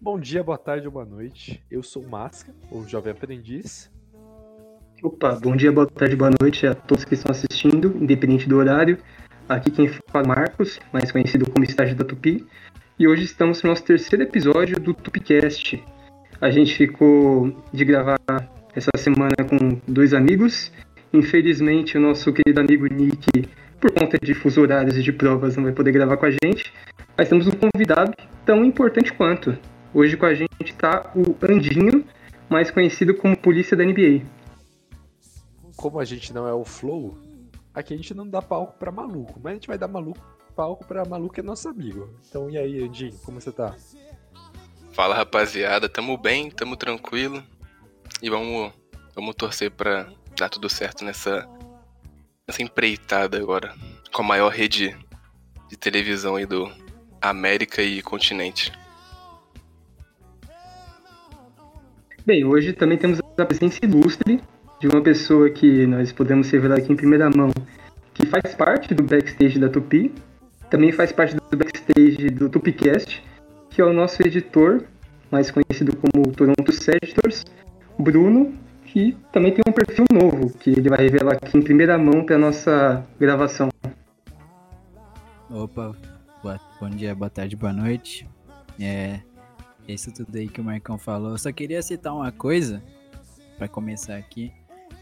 Bom dia, boa tarde ou boa noite. Eu sou o Masca, o jovem aprendiz. Opa, bom dia, boa tarde, boa noite a todos que estão assistindo, independente do horário. Aqui quem fala é Marcos, mais conhecido como Estágio da Tupi. E hoje estamos no nosso terceiro episódio do Tupicast. A gente ficou de gravar essa semana com dois amigos. Infelizmente, o nosso querido amigo Nick, por conta de fuso horários e de provas, não vai poder gravar com a gente. Mas temos um convidado tão importante quanto. Hoje com a gente está o Andinho, mais conhecido como polícia da NBA. Como a gente não é o Flow, aqui a gente não dá palco pra maluco, mas a gente vai dar maluco, palco pra maluco que é nosso amigo. Então e aí, Andinho, como você tá? Fala rapaziada, tamo bem, tamo tranquilo e vamos, vamos torcer pra dar tudo certo nessa, nessa empreitada agora com a maior rede de televisão aí do América e continente. Bem, hoje também temos a presença ilustre de uma pessoa que nós podemos revelar aqui em primeira mão, que faz parte do backstage da Tupi, também faz parte do backstage do Tupicast, que é o nosso editor, mais conhecido como Toronto Seditors, Bruno, que também tem um perfil novo, que ele vai revelar aqui em primeira mão para nossa gravação. Opa, boa, bom dia, boa tarde, boa noite. É, isso tudo aí que o Marcão falou. Eu só queria citar uma coisa para começar aqui.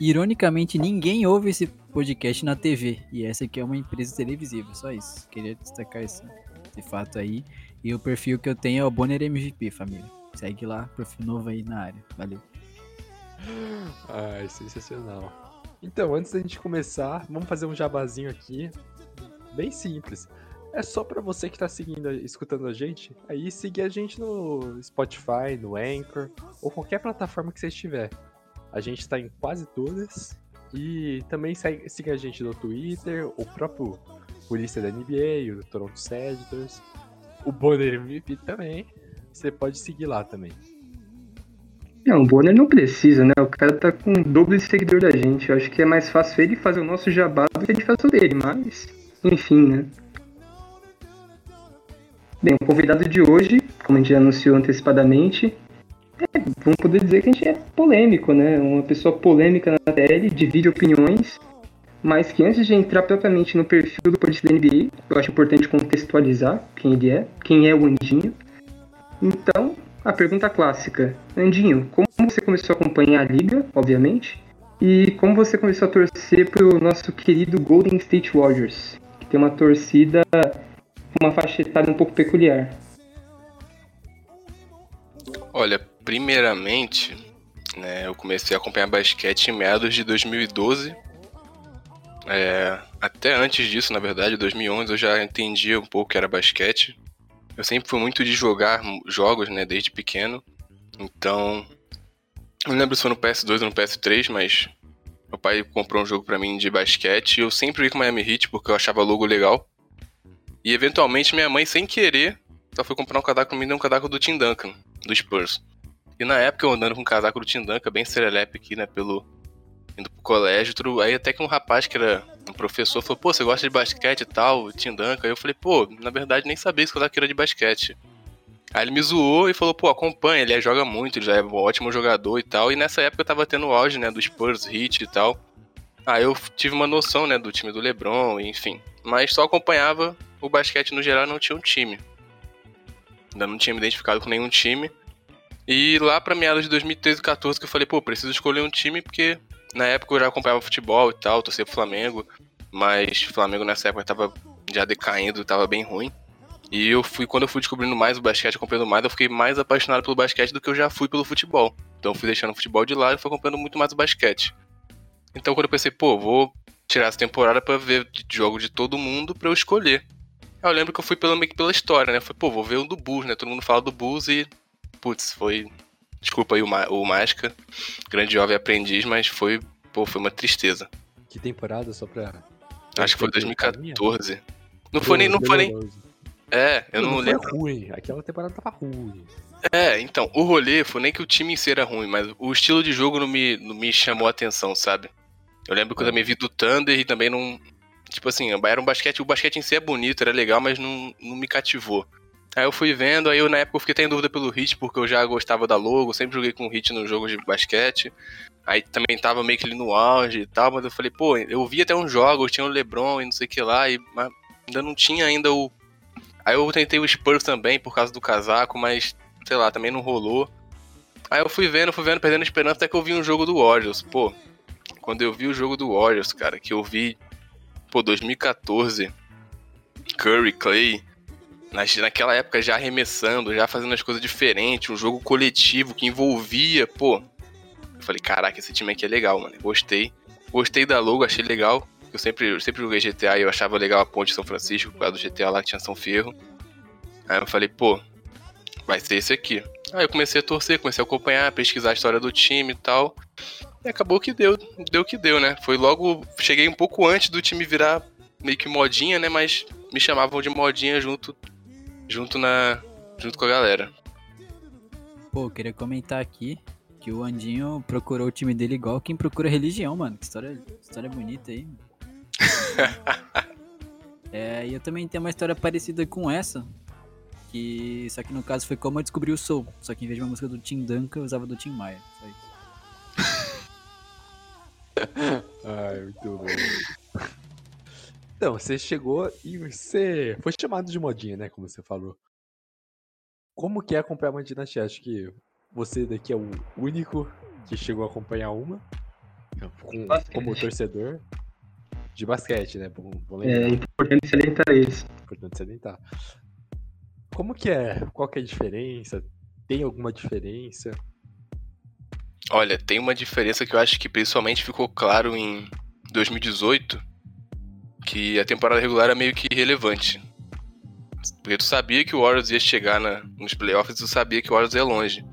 Ironicamente, ninguém ouve esse podcast na TV. E essa aqui é uma empresa televisiva, só isso. Queria destacar esse, esse fato aí. E o perfil que eu tenho é o Bonner MVP, família. Segue lá, perfil novo aí na área. Valeu. Ai, sensacional. Então, antes da gente começar, vamos fazer um jabazinho aqui. Bem simples. É só para você que tá seguindo, escutando a gente, aí seguir a gente no Spotify, no Anchor ou qualquer plataforma que você estiver. A gente está em quase todas. E também segue, siga a gente no Twitter, o próprio Polícia da NBA, o Toronto Seditors, o Bonner MVP também. Você pode seguir lá também. Não, o Bonner não precisa, né? O cara tá com o dobro de seguidor da gente. Eu acho que é mais fácil ele fazer o nosso jabá do que gente fazer o dele, mas. Enfim, né? Bem, o convidado de hoje, como a gente já anunciou antecipadamente, é, vamos poder dizer que a gente é polêmico, né? Uma pessoa polêmica na tele, divide opiniões, mas que antes de entrar propriamente no perfil do polícia da NBA, eu acho importante contextualizar quem ele é, quem é o Andinho. Então, a pergunta clássica: Andinho, como você começou a acompanhar a liga, obviamente, e como você começou a torcer pro nosso querido Golden State Warriors, que tem uma torcida com uma faixa etária um pouco peculiar? Olha, primeiramente, né, eu comecei a acompanhar basquete em meados de 2012. É, até antes disso, na verdade, 2011, eu já entendia um pouco que era basquete. Eu sempre fui muito de jogar jogos, né, desde pequeno. Então, não lembro se foi no PS2 ou no PS3, mas meu pai comprou um jogo para mim de basquete e eu sempre ia com Miami Heat porque eu achava logo legal. E eventualmente minha mãe, sem querer, só foi comprar um casaco pra mim, um casaco do Tim Duncan, do Spurs. E na época eu andando com um casaco do Tim Duncan, bem serelepe aqui, né, pelo... Indo pro colégio, tudo. aí até que um rapaz que era um professor falou, pô, você gosta de basquete e tal, Tim? Aí eu falei, pô, na verdade nem sabia esse casaco era de basquete. Aí ele me zoou e falou, pô, acompanha, ele joga muito, ele já é um ótimo jogador e tal. E nessa época eu tava tendo o auge, né, do Spurs, Heat e tal. Aí eu tive uma noção, né, do time do LeBron, enfim. Mas só acompanhava o basquete no geral não tinha um time. Ainda não tinha me identificado com nenhum time. E lá pra meados de 2013 e 2014 que eu falei, pô, preciso escolher um time porque na época eu já acompanhava futebol e tal, torcia pro Flamengo, mas Flamengo nessa época tava já decaindo, tava bem ruim. E eu fui, quando eu fui descobrindo mais o basquete, acompanhando mais, eu fiquei mais apaixonado pelo basquete do que eu já fui pelo futebol. Então eu fui deixando o futebol de lado e fui acompanhando muito mais o basquete. Então quando eu pensei, pô, vou tirar essa temporada para ver jogo de todo mundo para eu escolher. Eu lembro que eu fui pela, meio que pela história, né? Foi, pô, vou ver o do Bulls, né? Todo mundo fala do Bulls e. Putz, foi. Desculpa aí o, Ma o Máscara, grande jovem aprendiz, mas foi. Pô, foi uma tristeza. Que temporada só pra. Acho que foi 2014. Não foi nem. Não foi nem... É, eu não, não lembro. Foi ruim. Aquela temporada tava ruim. É, então, o rolê foi nem que o time em si era ruim, mas o estilo de jogo não me, não me chamou a atenção, sabe? Eu lembro que eu também vi do Thunder e também não. Tipo assim, era um basquete. O basquete em si é bonito, era legal, mas não, não me cativou. Aí eu fui vendo, aí eu na época eu fiquei até em dúvida pelo Hit, porque eu já gostava da logo, sempre joguei com o Hit no jogo de basquete. Aí também tava meio que ali no auge e tal, mas eu falei, pô, eu vi até uns jogos, tinha o LeBron e não sei o que lá, e ainda não tinha ainda o. Aí eu tentei o Spurs também por causa do casaco, mas sei lá, também não rolou. Aí eu fui vendo, fui vendo, perdendo esperança até que eu vi um jogo do Warriors. Pô, quando eu vi o jogo do Warriors, cara, que eu vi, pô, 2014, Curry, Clay, naquela época já arremessando, já fazendo as coisas diferentes, um jogo coletivo que envolvia, pô. Eu falei, caraca, esse time aqui é legal, mano. Gostei. Gostei da logo, achei legal. Eu sempre, eu sempre joguei GTA e eu achava legal a ponte de São Francisco, por causa do GTA lá que tinha São Ferro. Aí eu falei, pô, vai ser esse aqui. Aí eu comecei a torcer, comecei a acompanhar, pesquisar a história do time e tal. E acabou que deu, deu que deu, né? Foi logo, cheguei um pouco antes do time virar meio que modinha, né? Mas me chamavam de modinha junto, junto na, junto com a galera. Pô, queria comentar aqui que o Andinho procurou o time dele igual quem procura religião, mano. Que história, história bonita aí. é, e eu também tenho uma história parecida com essa, que, só que no caso foi como eu descobri o Soul. Só que em vez de uma música do Tim Duncan, eu usava do Tim Maia. Só isso. Ai, muito bom. Então, você chegou e você foi chamado de modinha, né? Como você falou. Como que é acompanhar uma dinastia? Acho que você daqui é o único que chegou a acompanhar uma. Com, como torcedor de basquete, né? Bom, bom é importante salientar isso. Importante salientar. Como que é? Qual que é a diferença? Tem alguma diferença? Olha, tem uma diferença que eu acho que principalmente ficou claro em 2018, que a temporada regular era meio que irrelevante. Porque tu sabia que o Warriors ia chegar na, nos playoffs, tu sabia que o Warriors ia longe.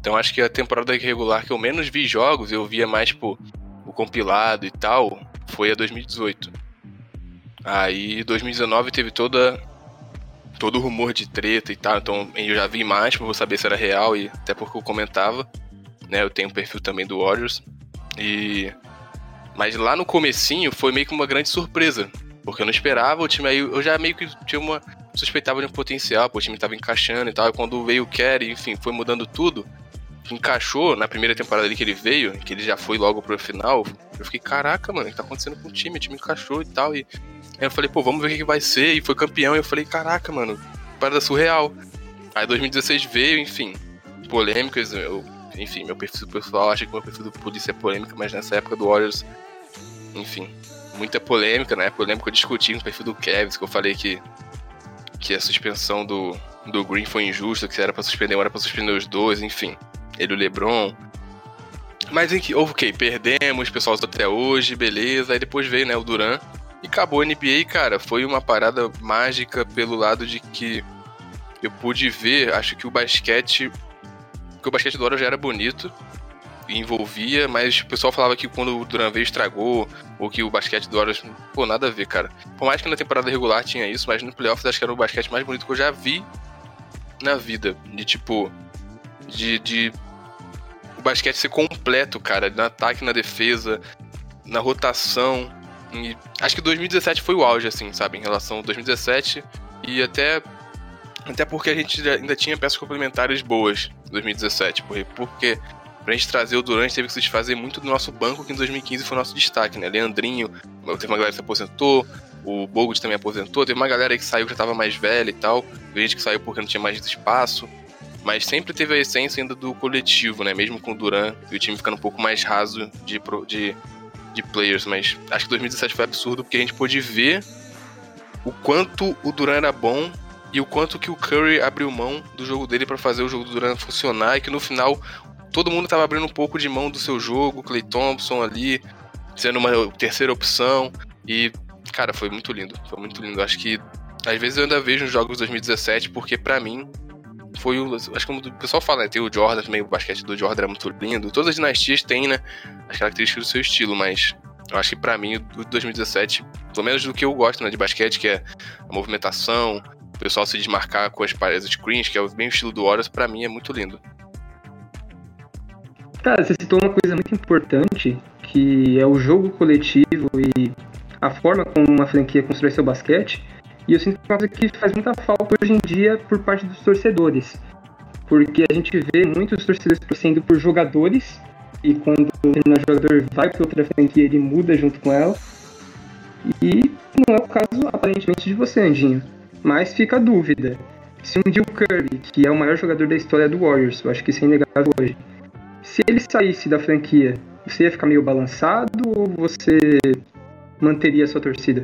Então acho que a temporada regular que eu menos vi jogos, eu via mais, tipo, o compilado e tal, foi a 2018. Aí 2019 teve toda todo rumor de treta e tal, então eu já vi mais pra saber se era real e até porque eu comentava, né? Eu tenho um perfil também do Warriors. E mas lá no comecinho foi meio que uma grande surpresa, porque eu não esperava o time aí, eu já meio que tinha uma suspeitava de um potencial, o time tava encaixando e tal, e quando veio o Kerry, enfim, foi mudando tudo. Encaixou na primeira temporada ali que ele veio, que ele já foi logo pro final. Eu fiquei, caraca, mano, o que tá acontecendo com o time? O time encaixou e tal. E Aí eu falei, pô, vamos ver o que, vai ser. E foi campeão. E eu falei, caraca, mano, parada surreal. Aí 2016 veio, enfim, polêmicas. Eu, enfim, meu perfil pessoal acha que meu perfil do polícia é polêmica, mas nessa época do Warriors, enfim, muita polêmica, né? Polêmica eu discuti no perfil do Kevin, que eu falei que, que a suspensão do, do Green foi injusta, que era pra suspender, era pra suspender os dois, enfim. Ele e o LeBron. Mas em que, ok, perdemos, pessoal até hoje, beleza. Aí depois veio, né, o Duran e acabou a NBA, cara. Foi uma parada mágica pelo lado de que eu pude ver, acho que o basquete. que o basquete do Oro já era bonito envolvia, mas o pessoal falava que quando o Duran veio estragou, ou que o basquete do Oro. Pô, nada a ver, cara. Por mais que na temporada regular tinha isso, mas no playoffs acho que era o basquete mais bonito que eu já vi na vida. De tipo. De. de o basquete ser completo, cara. No ataque, na defesa, na rotação e acho que 2017 foi o auge, assim, sabe? Em relação a 2017 e até. Até porque a gente ainda tinha peças complementares boas em 2017. Porque, porque pra gente trazer o Durante teve que se desfazer muito do nosso banco, que em 2015 foi o nosso destaque, né? Leandrinho, teve uma galera que se aposentou, o Bogut também aposentou, teve uma galera que saiu que já tava mais velha e tal, teve gente que saiu porque não tinha mais espaço. Mas sempre teve a essência ainda do coletivo, né? Mesmo com o Duran e o time ficando um pouco mais raso de, de de players, mas acho que 2017 foi absurdo porque a gente pôde ver o quanto o Duran era bom e o quanto que o Curry abriu mão do jogo dele para fazer o jogo do Duran funcionar e que no final todo mundo tava abrindo um pouco de mão do seu jogo, Clay Thompson ali sendo uma terceira opção e cara, foi muito lindo, foi muito lindo. Acho que às vezes eu ainda vejo os jogos de 2017 porque para mim foi o. Acho que o pessoal fala, né? Tem o Jordan também, o basquete do Jordan era muito lindo. Todas as dinastias têm, né? As características do seu estilo, mas eu acho que para mim o 2017, pelo menos do que eu gosto né, de basquete, que é a movimentação, o pessoal se desmarcar com as paredes screens, que é bem o estilo do Horus, pra mim é muito lindo. Cara, você citou uma coisa muito importante, que é o jogo coletivo e a forma como uma franquia constrói seu basquete. E eu sinto que uma coisa que faz muita falta hoje em dia por parte dos torcedores. Porque a gente vê muitos torcedores torcendo por jogadores, e quando o jogador vai para outra franquia, ele muda junto com ela. E não é o caso, aparentemente, de você, Andinho. Mas fica a dúvida. Se um dia o Curry, que é o maior jogador da história do Warriors, eu acho que isso é inegável hoje, se ele saísse da franquia, você ia ficar meio balançado ou você manteria a sua torcida?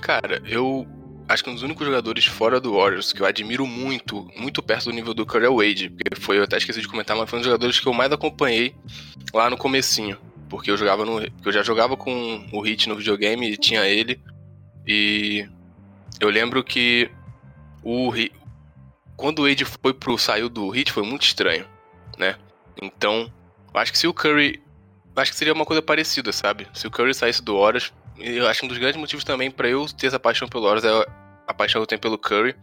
Cara, eu acho que um dos únicos jogadores fora do Warriors que eu admiro muito, muito perto do nível do Curry é Wade, porque foi, eu até esqueci de comentar, mas foi um dos jogadores que eu mais acompanhei lá no comecinho, porque eu jogava no, eu já jogava com o Hit no videogame e tinha ele, e eu lembro que o quando o Wade foi pro saiu do Hit foi muito estranho, né? Então, acho que se o Curry. Acho que seria uma coisa parecida, sabe? Se o Curry saísse do Horus, eu acho que um dos grandes motivos também para eu ter essa paixão pelo Horus é a paixão que eu tenho pelo Curry,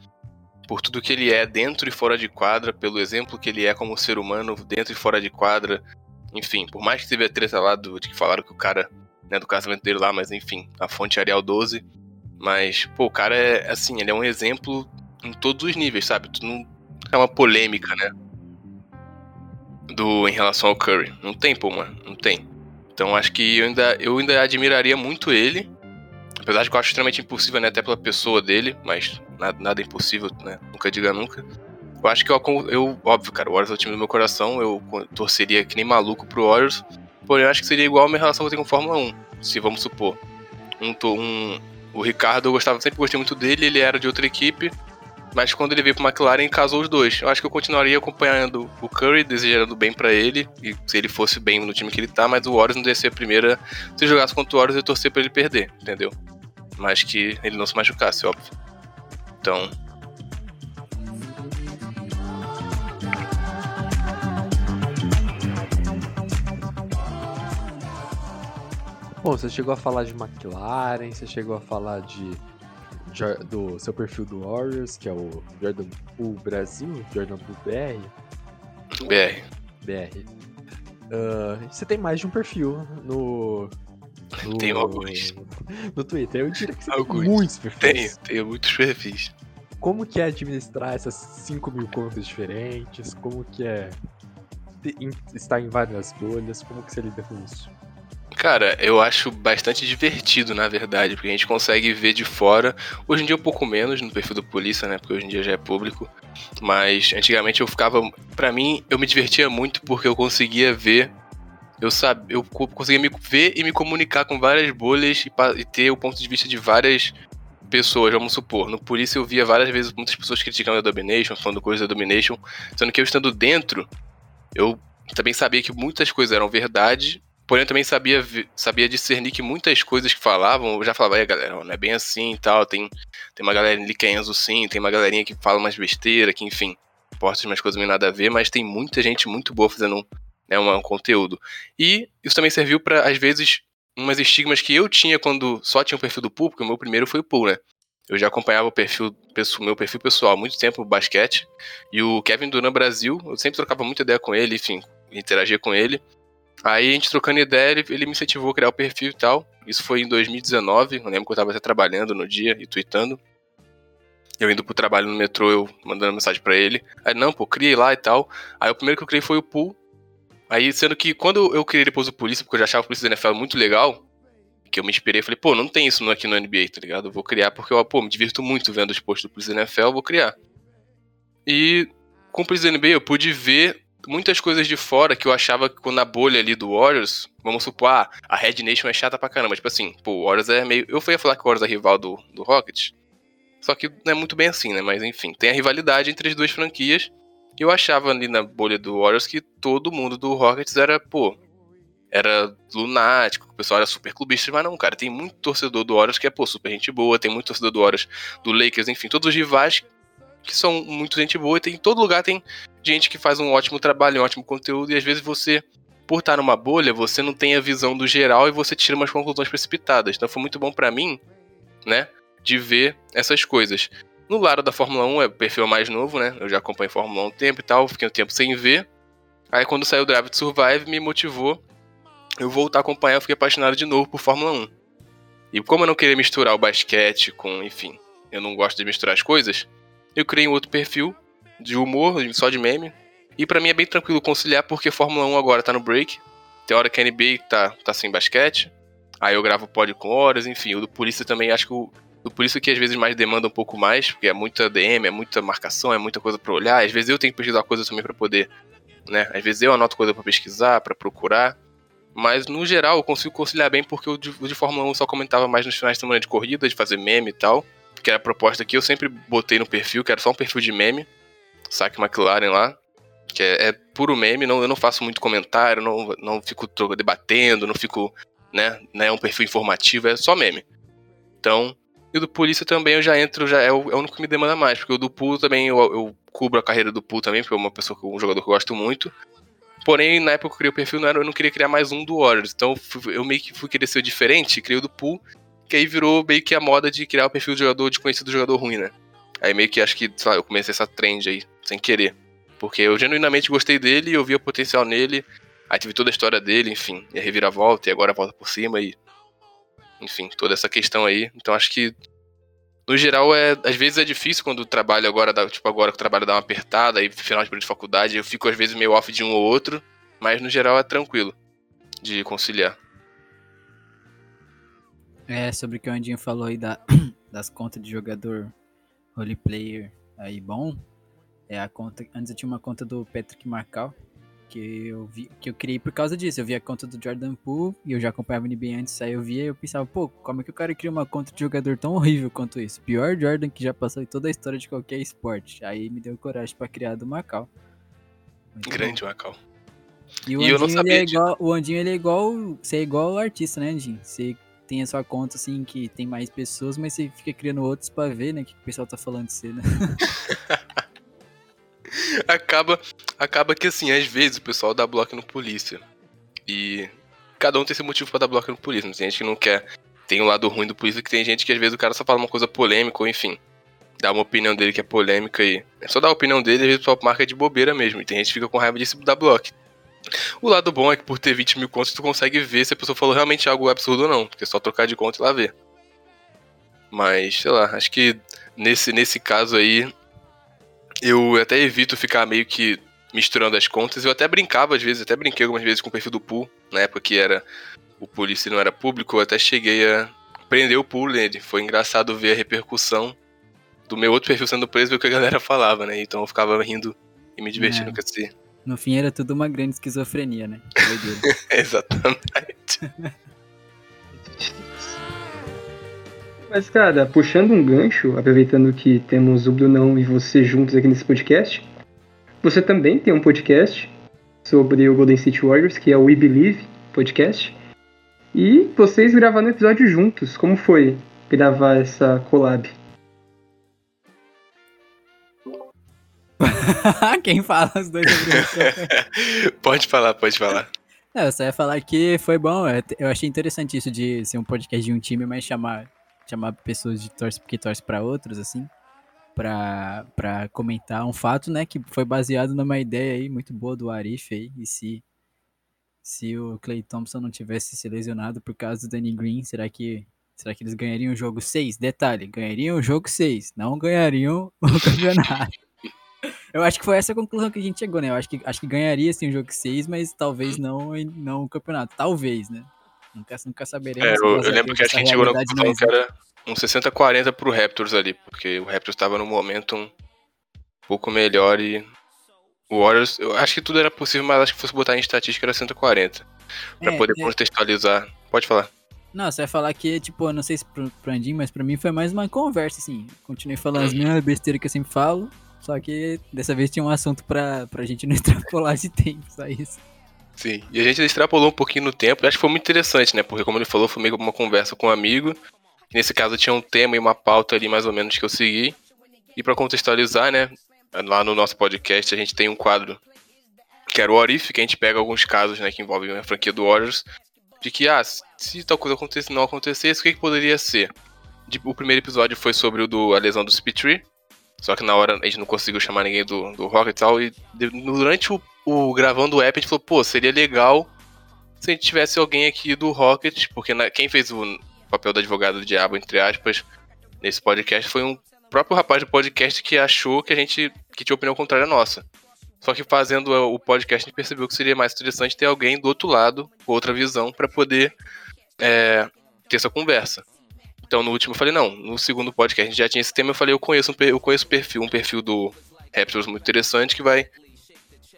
por tudo que ele é dentro e fora de quadra, pelo exemplo que ele é como ser humano dentro e fora de quadra. Enfim, por mais que teve a treta lá do, de que falaram que o cara, né, do casamento dele lá, mas enfim, a fonte Arial 12. Mas, pô, o cara é, assim, ele é um exemplo em todos os níveis, sabe? Não é uma polêmica, né? Do em relação ao Curry. Não tem, pô, mano. Não tem. Então acho que eu ainda, eu ainda admiraria muito ele. Apesar de que eu acho extremamente impossível, né? Até pela pessoa dele, mas nada, nada impossível, né? Nunca diga nunca. Eu acho que eu, eu, óbvio, cara, o Warriors é o time do meu coração. Eu torceria que nem maluco pro Warriors. Porém, eu acho que seria igual a minha relação que eu tenho com Fórmula 1. Se vamos supor. Um, um, o Ricardo, eu gostava, sempre gostei muito dele, ele era de outra equipe. Mas quando ele veio pro McLaren, casou os dois. Eu acho que eu continuaria acompanhando o Curry, desejando bem para ele, e se ele fosse bem no time que ele tá, mas o Warriors não ia ser a primeira. Se jogasse contra o Warriors, eu torcer pra ele perder, entendeu? Mas que ele não se machucasse, óbvio. Então, Bom, você chegou a falar de McLaren, você chegou a falar de do seu perfil do Warriors, que é o Jordan Pool Brasil, Jordan Pool BR. BR. BR. Uh, você tem mais de um perfil no. no tem alguns. No Twitter. Eu diria que você alguns. tem muitos perfis. Tenho, tenho muitos perfis. Como que é administrar essas 5 mil contas diferentes? Como que é estar em várias bolhas? Como que você lida com isso? Cara, eu acho bastante divertido, na verdade, porque a gente consegue ver de fora. Hoje em dia um pouco menos no perfil do polícia, né? Porque hoje em dia já é público. Mas antigamente eu ficava. para mim, eu me divertia muito porque eu conseguia ver. Eu sabia, eu conseguia me ver e me comunicar com várias bolhas e, e ter o ponto de vista de várias pessoas, vamos supor. No Polícia eu via várias vezes muitas pessoas criticando a Domination, falando coisas da Domination, sendo que eu estando dentro, eu também sabia que muitas coisas eram verdade Porém, eu também sabia, sabia discernir que muitas coisas que falavam, eu já falava, aí galera, não é bem assim e tal. Tem, tem uma galera ali que é Enzo sim, tem uma galerinha que fala umas besteira, que enfim, posta umas coisas meio nada a ver, mas tem muita gente muito boa fazendo né, um, um conteúdo. E isso também serviu para às vezes, umas estigmas que eu tinha quando só tinha o perfil do público, o meu primeiro foi o Pool, né? Eu já acompanhava o perfil, meu perfil pessoal há muito tempo, o basquete. E o Kevin Durant Brasil, eu sempre trocava muita ideia com ele, enfim, interagia com ele. Aí a gente trocando ideia, ele, ele me incentivou a criar o perfil e tal. Isso foi em 2019, eu lembro que eu tava até trabalhando no dia e tweetando. Eu indo pro trabalho no metrô, eu mandando mensagem para ele. Aí, não, pô, criei lá e tal. Aí o primeiro que eu criei foi o pool. Aí, sendo que quando eu criei depois o Polícia, porque eu já achava o Polícia da NFL muito legal, que eu me inspirei, falei, pô, não tem isso aqui no NBA, tá ligado? Eu vou criar porque eu, pô, me divirto muito vendo os posts do Polícia da NFL, eu vou criar. E com o Polícia da NBA eu pude ver muitas coisas de fora que eu achava que na bolha ali do Warriors, vamos supor, ah, a Red Nation é chata pra caramba. Tipo assim, pô, o Warriors é meio. Eu fui falar que o Warriors é rival do, do Rockets. Só que não é muito bem assim, né? Mas enfim, tem a rivalidade entre as duas franquias. E eu achava ali na bolha do Warriors que todo mundo do Rockets era, pô, era lunático, o pessoal era super clubista, mas não, cara, tem muito torcedor do Warriors que é, pô, super gente boa, tem muito torcedor do Warriors, do Lakers, enfim, todos os rivais que são muito gente boa e tem, em todo lugar tem gente que faz um ótimo trabalho, um ótimo conteúdo, e às vezes você, por estar numa bolha, você não tem a visão do geral e você tira umas conclusões precipitadas. Então foi muito bom para mim, né, de ver essas coisas. No lado da Fórmula 1 é o perfil mais novo, né? Eu já acompanho Fórmula 1 há um tempo e tal, fiquei um tempo sem ver. Aí quando saiu o Drive to Survive, me motivou eu voltar a acompanhar, eu fiquei apaixonado de novo por Fórmula 1. E como eu não queria misturar o basquete com, enfim, eu não gosto de misturar as coisas, eu criei um outro perfil de humor, só de meme. E para mim é bem tranquilo conciliar porque Fórmula 1 agora tá no break. Tem hora que a NBA tá, tá sem basquete. Aí eu gravo pod com horas, enfim. O do Polícia também, acho que o do Polícia que às vezes mais demanda um pouco mais, porque é muita DM, é muita marcação, é muita coisa para olhar. Às vezes eu tenho que pesquisar coisas também para poder, né? Às vezes eu anoto coisa para pesquisar, para procurar. Mas no geral eu consigo conciliar bem porque o de, o de Fórmula 1 só comentava mais nos finais de semana de corrida, de fazer meme e tal. Que era a proposta que eu sempre botei no perfil, que era só um perfil de meme. Saque McLaren lá. Que é, é puro meme, não, eu não faço muito comentário, não, não fico debatendo, não fico né? Não é um perfil informativo, é só meme. Então, e o do Polícia também eu já entro, já é o, é o único que me demanda mais, porque o do Pool também eu, eu cubro a carreira do Pool também, porque é uma pessoa, um jogador que eu gosto muito. Porém, na época que eu criei o perfil, não era, eu não queria criar mais um do Warriors. Então eu meio que fui querer ser diferente, criei o do Pool, que aí virou meio que a moda de criar o perfil do jogador de conhecido jogador ruim, né? Aí meio que acho que, sei lá, eu comecei essa trend aí, sem querer. Porque eu genuinamente gostei dele, eu via potencial nele, Aí tive toda a história dele, enfim, e a reviravolta, e agora volta por cima e. Enfim, toda essa questão aí. Então acho que. No geral, é, às vezes é difícil quando o trabalho agora, dá, tipo, agora que o trabalho dá uma apertada, aí final de período de faculdade, eu fico às vezes meio off de um ou outro, mas no geral é tranquilo de conciliar. É, sobre o que o Andinho falou aí da, das contas de jogador roleplayer aí bom. É a conta. Antes eu tinha uma conta do Patrick Marcal, que eu vi, que eu criei por causa disso. Eu vi a conta do Jordan Poole e eu já acompanhava o NBA antes, aí eu via e eu pensava, pô, como é que o cara cria uma conta de jogador tão horrível quanto isso? Pior Jordan que já passou em toda a história de qualquer esporte. Aí me deu coragem para criar do Macau. Muito Grande bom. Macau. E o e Andinho, ele é igual, o Andinho ele é igual, você é igual o artista, né, Andinho? Você tem a sua conta assim que tem mais pessoas, mas você fica criando outros para ver, né, o que o pessoal tá falando de você, né? acaba, acaba que assim, às vezes o pessoal dá bloco no polícia. E cada um tem seu motivo para dar bloco no polícia. Tem gente que não quer. Tem um lado ruim do polícia que tem gente que às vezes o cara só fala uma coisa polêmica, ou enfim. Dá uma opinião dele que é polêmica e. É só dar a opinião dele, às vezes o pessoal marca de bobeira mesmo. E tem gente que fica com raiva disso e dá bloco. O lado bom é que por ter 20 mil contas, tu consegue ver se a pessoa falou realmente algo absurdo ou não. Porque é só trocar de conta e lá ver. Mas, sei lá, acho que nesse, nesse caso aí, eu até evito ficar meio que misturando as contas. Eu até brincava às vezes, até brinquei algumas vezes com o perfil do Pool, na época que era o polícia não era público, eu até cheguei a prender o Pool nele. Foi engraçado ver a repercussão do meu outro perfil sendo preso e o que a galera falava, né? Então eu ficava rindo e me divertindo é. com esse. No fim era tudo uma grande esquizofrenia, né? Exatamente. Mas, cara, puxando um gancho, aproveitando que temos o Brunão e você juntos aqui nesse podcast, você também tem um podcast sobre o Golden City Warriors, que é o We Believe Podcast. E vocês gravaram um episódio juntos. Como foi gravar essa collab? Quem fala os dois Pode falar, pode falar. É, eu só ia falar que foi bom. Eu achei interessante isso de ser um podcast de um time, mas chamar chamar pessoas de torce porque torce para outros, assim, para comentar um fato, né, que foi baseado numa ideia aí muito boa do Arif aí, e se se o Clay Thompson não tivesse se lesionado por causa do Danny Green, será que será que eles ganhariam o jogo 6? Detalhe, ganhariam o jogo 6, não ganhariam o campeonato. Eu acho que foi essa a conclusão que a gente chegou, né? Eu acho que, acho que ganharia sim o jogo 6, mas talvez não, não o campeonato. Talvez, né? Nunca, nunca saberemos. É, eu, eu lembro que a gente chegou na conclusão que era um 60-40 pro Raptors ali, porque o Raptors estava no momento um pouco melhor e o Warriors, eu acho que tudo era possível, mas acho que fosse botar em estatística era 140. Pra é, poder é... contextualizar. Pode falar. Não, você vai falar que, tipo, eu não sei se pro, pro Andinho, mas pra mim foi mais uma conversa, assim. Continuei falando as mesmas besteiras que eu sempre falo, só que dessa vez tinha um assunto pra, pra gente não extrapolar de tempo, só isso. Sim, e a gente extrapolou um pouquinho no tempo, e acho que foi muito interessante, né? Porque, como ele falou, foi meio uma conversa com um amigo. Nesse caso, tinha um tema e uma pauta ali, mais ou menos, que eu segui. E para contextualizar, né? Lá no nosso podcast, a gente tem um quadro que era o Orif, que a gente pega alguns casos, né, que envolvem a franquia do Warriors, de que, ah, se tal coisa acontecesse, não acontecesse, o que, que poderia ser? O primeiro episódio foi sobre o do, a lesão do Speedtree, Só que na hora a gente não conseguiu chamar ninguém do, do Rocket e tal. E durante o, o gravando o app, a gente falou, pô, seria legal se a gente tivesse alguém aqui do Rocket, porque na, quem fez o papel do advogado do diabo, entre aspas, nesse podcast foi um próprio rapaz do podcast que achou que a gente que tinha opinião contrária à nossa. Só que fazendo o podcast a gente percebeu que seria mais interessante ter alguém do outro lado, com outra visão, para poder é, ter essa conversa. Então no último eu falei, não, no segundo podcast a gente já tinha esse tema, eu falei, eu conheço um, eu conheço perfil, um perfil do Raptors muito interessante que vai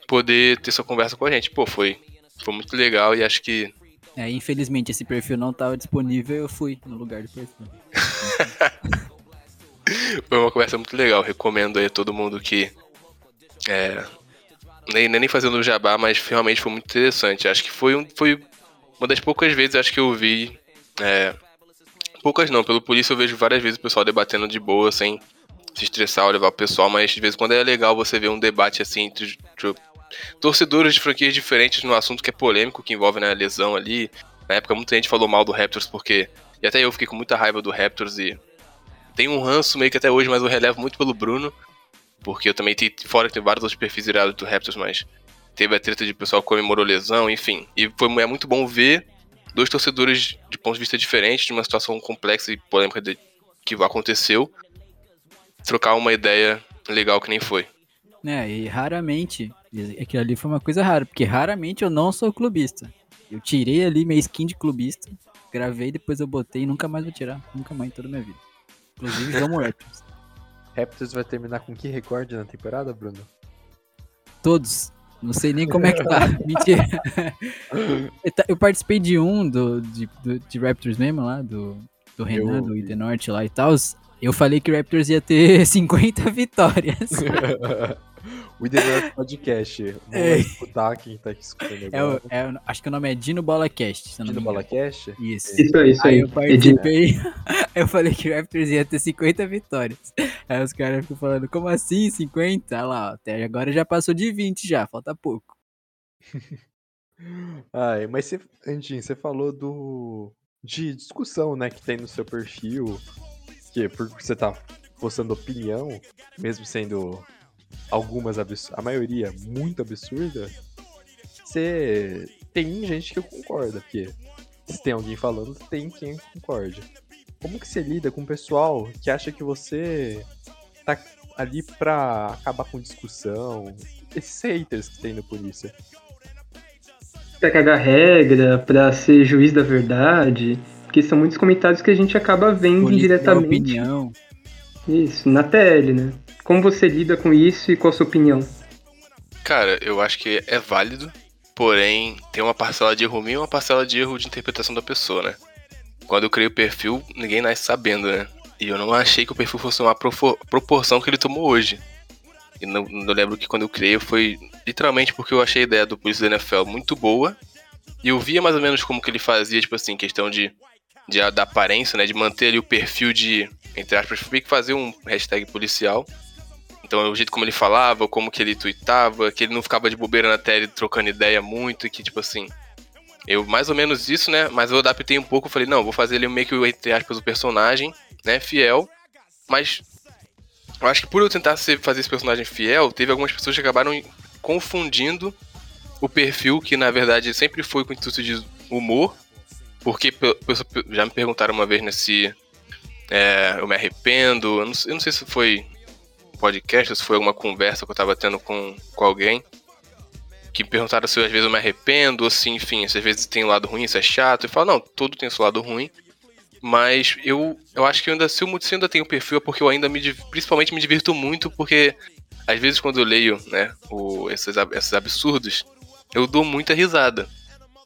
poder ter essa conversa com a gente. Pô, foi, foi muito legal e acho que. É, infelizmente esse perfil não estava disponível eu fui no lugar do perfil. foi uma conversa muito legal, recomendo aí a todo mundo que. É, nem, nem fazendo jabá, mas realmente foi muito interessante. Acho que foi, um, foi uma das poucas vezes acho que eu vi é, Poucas não, pelo polícia eu vejo várias vezes o pessoal debatendo de boa, sem se estressar ou levar o pessoal, mas de vez em quando é legal você ver um debate assim entre, torcedores de franquias diferentes no assunto que é polêmico, que envolve né, lesão ali. Na época muita gente falou mal do Raptors porque. E até eu fiquei com muita raiva do Raptors e. Tem um ranço meio que até hoje, mas eu relevo muito pelo Bruno. Porque eu também tenho. Fora que tem vários outros perfis irados do Raptors, mas teve a treta de pessoal que comemorou lesão, enfim. E foi é muito bom ver dois torcedores de pontos de vista diferentes, de uma situação complexa e polêmica de, que aconteceu, trocar uma ideia legal que nem foi. É, e raramente, aquilo ali foi uma coisa rara, porque raramente eu não sou clubista. Eu tirei ali minha skin de clubista, gravei, depois eu botei e nunca mais vou tirar, nunca mais em toda a minha vida. Inclusive, vamos Raptors. Raptors vai terminar com que recorde na temporada, Bruno? Todos. Não sei nem como é que tá. Mentira. Eu participei de um do, de, do, de Raptors mesmo lá, do, do Renan, eu... do Norte lá e tal. Eu falei que o Raptors ia ter 50 vitórias. O ID Norte Podcast. Vamos é. escutar quem tá aqui escutando é agora. É, é, acho que o nome é Dino BolaCast. Dino BolaCast? Isso. Isso aí, isso aí. Aí eu participei. eu falei que o Raptors ia ter 50 vitórias. Aí os caras ficam falando, como assim 50? Olha lá, até agora já passou de 20 já, falta pouco. Ai, mas você, Andinho, você falou do de discussão, né, que tem no seu perfil, que porque você tá postando opinião, mesmo sendo algumas a maioria muito absurda, você tem gente que concorda, porque se tem alguém falando, tem quem concorde. Como que você lida com o pessoal que acha que você tá ali pra acabar com discussão? Esses haters que tem no polícia. Pra cagar regra, pra ser juiz da verdade. Porque são muitos comentários que a gente acaba vendo polícia indiretamente. Opinião. Isso, na TL, né? Como você lida com isso e qual a sua opinião? Cara, eu acho que é válido, porém tem uma parcela de erro minha e uma parcela de erro de interpretação da pessoa, né? Quando eu criei o perfil, ninguém nasce sabendo, né? E eu não achei que o perfil fosse uma proporção que ele tomou hoje. E não, não lembro que quando eu criei foi literalmente porque eu achei a ideia do Polícia da NFL muito boa. E eu via mais ou menos como que ele fazia, tipo assim, questão de, de da aparência, né? De manter ali o perfil de, entre aspas, que fazer um hashtag policial. Então o jeito como ele falava, como que ele tweetava, que ele não ficava de bobeira na tela trocando ideia muito, que tipo assim. Eu mais ou menos isso, né? Mas eu adaptei um pouco, falei, não, vou fazer ele meio que, entre aspas, o personagem né, fiel, mas eu acho que por eu tentar ser, fazer esse personagem fiel, teve algumas pessoas que acabaram confundindo o perfil que na verdade sempre foi com o intuito de humor, porque já me perguntaram uma vez nesse é, eu me arrependo, eu não, eu não, sei se foi podcast ou se foi alguma conversa que eu tava tendo com, com alguém que perguntaram se às vezes eu me arrependo, ou se, enfim, se às vezes tem um lado ruim, isso é chato. Eu falo, não, todo tem seu lado ruim. Mas eu, eu acho que ainda, se eu, se eu ainda tenho perfil é porque eu ainda me principalmente me divirto muito, porque às vezes quando eu leio né, o, esses, esses absurdos, eu dou muita risada.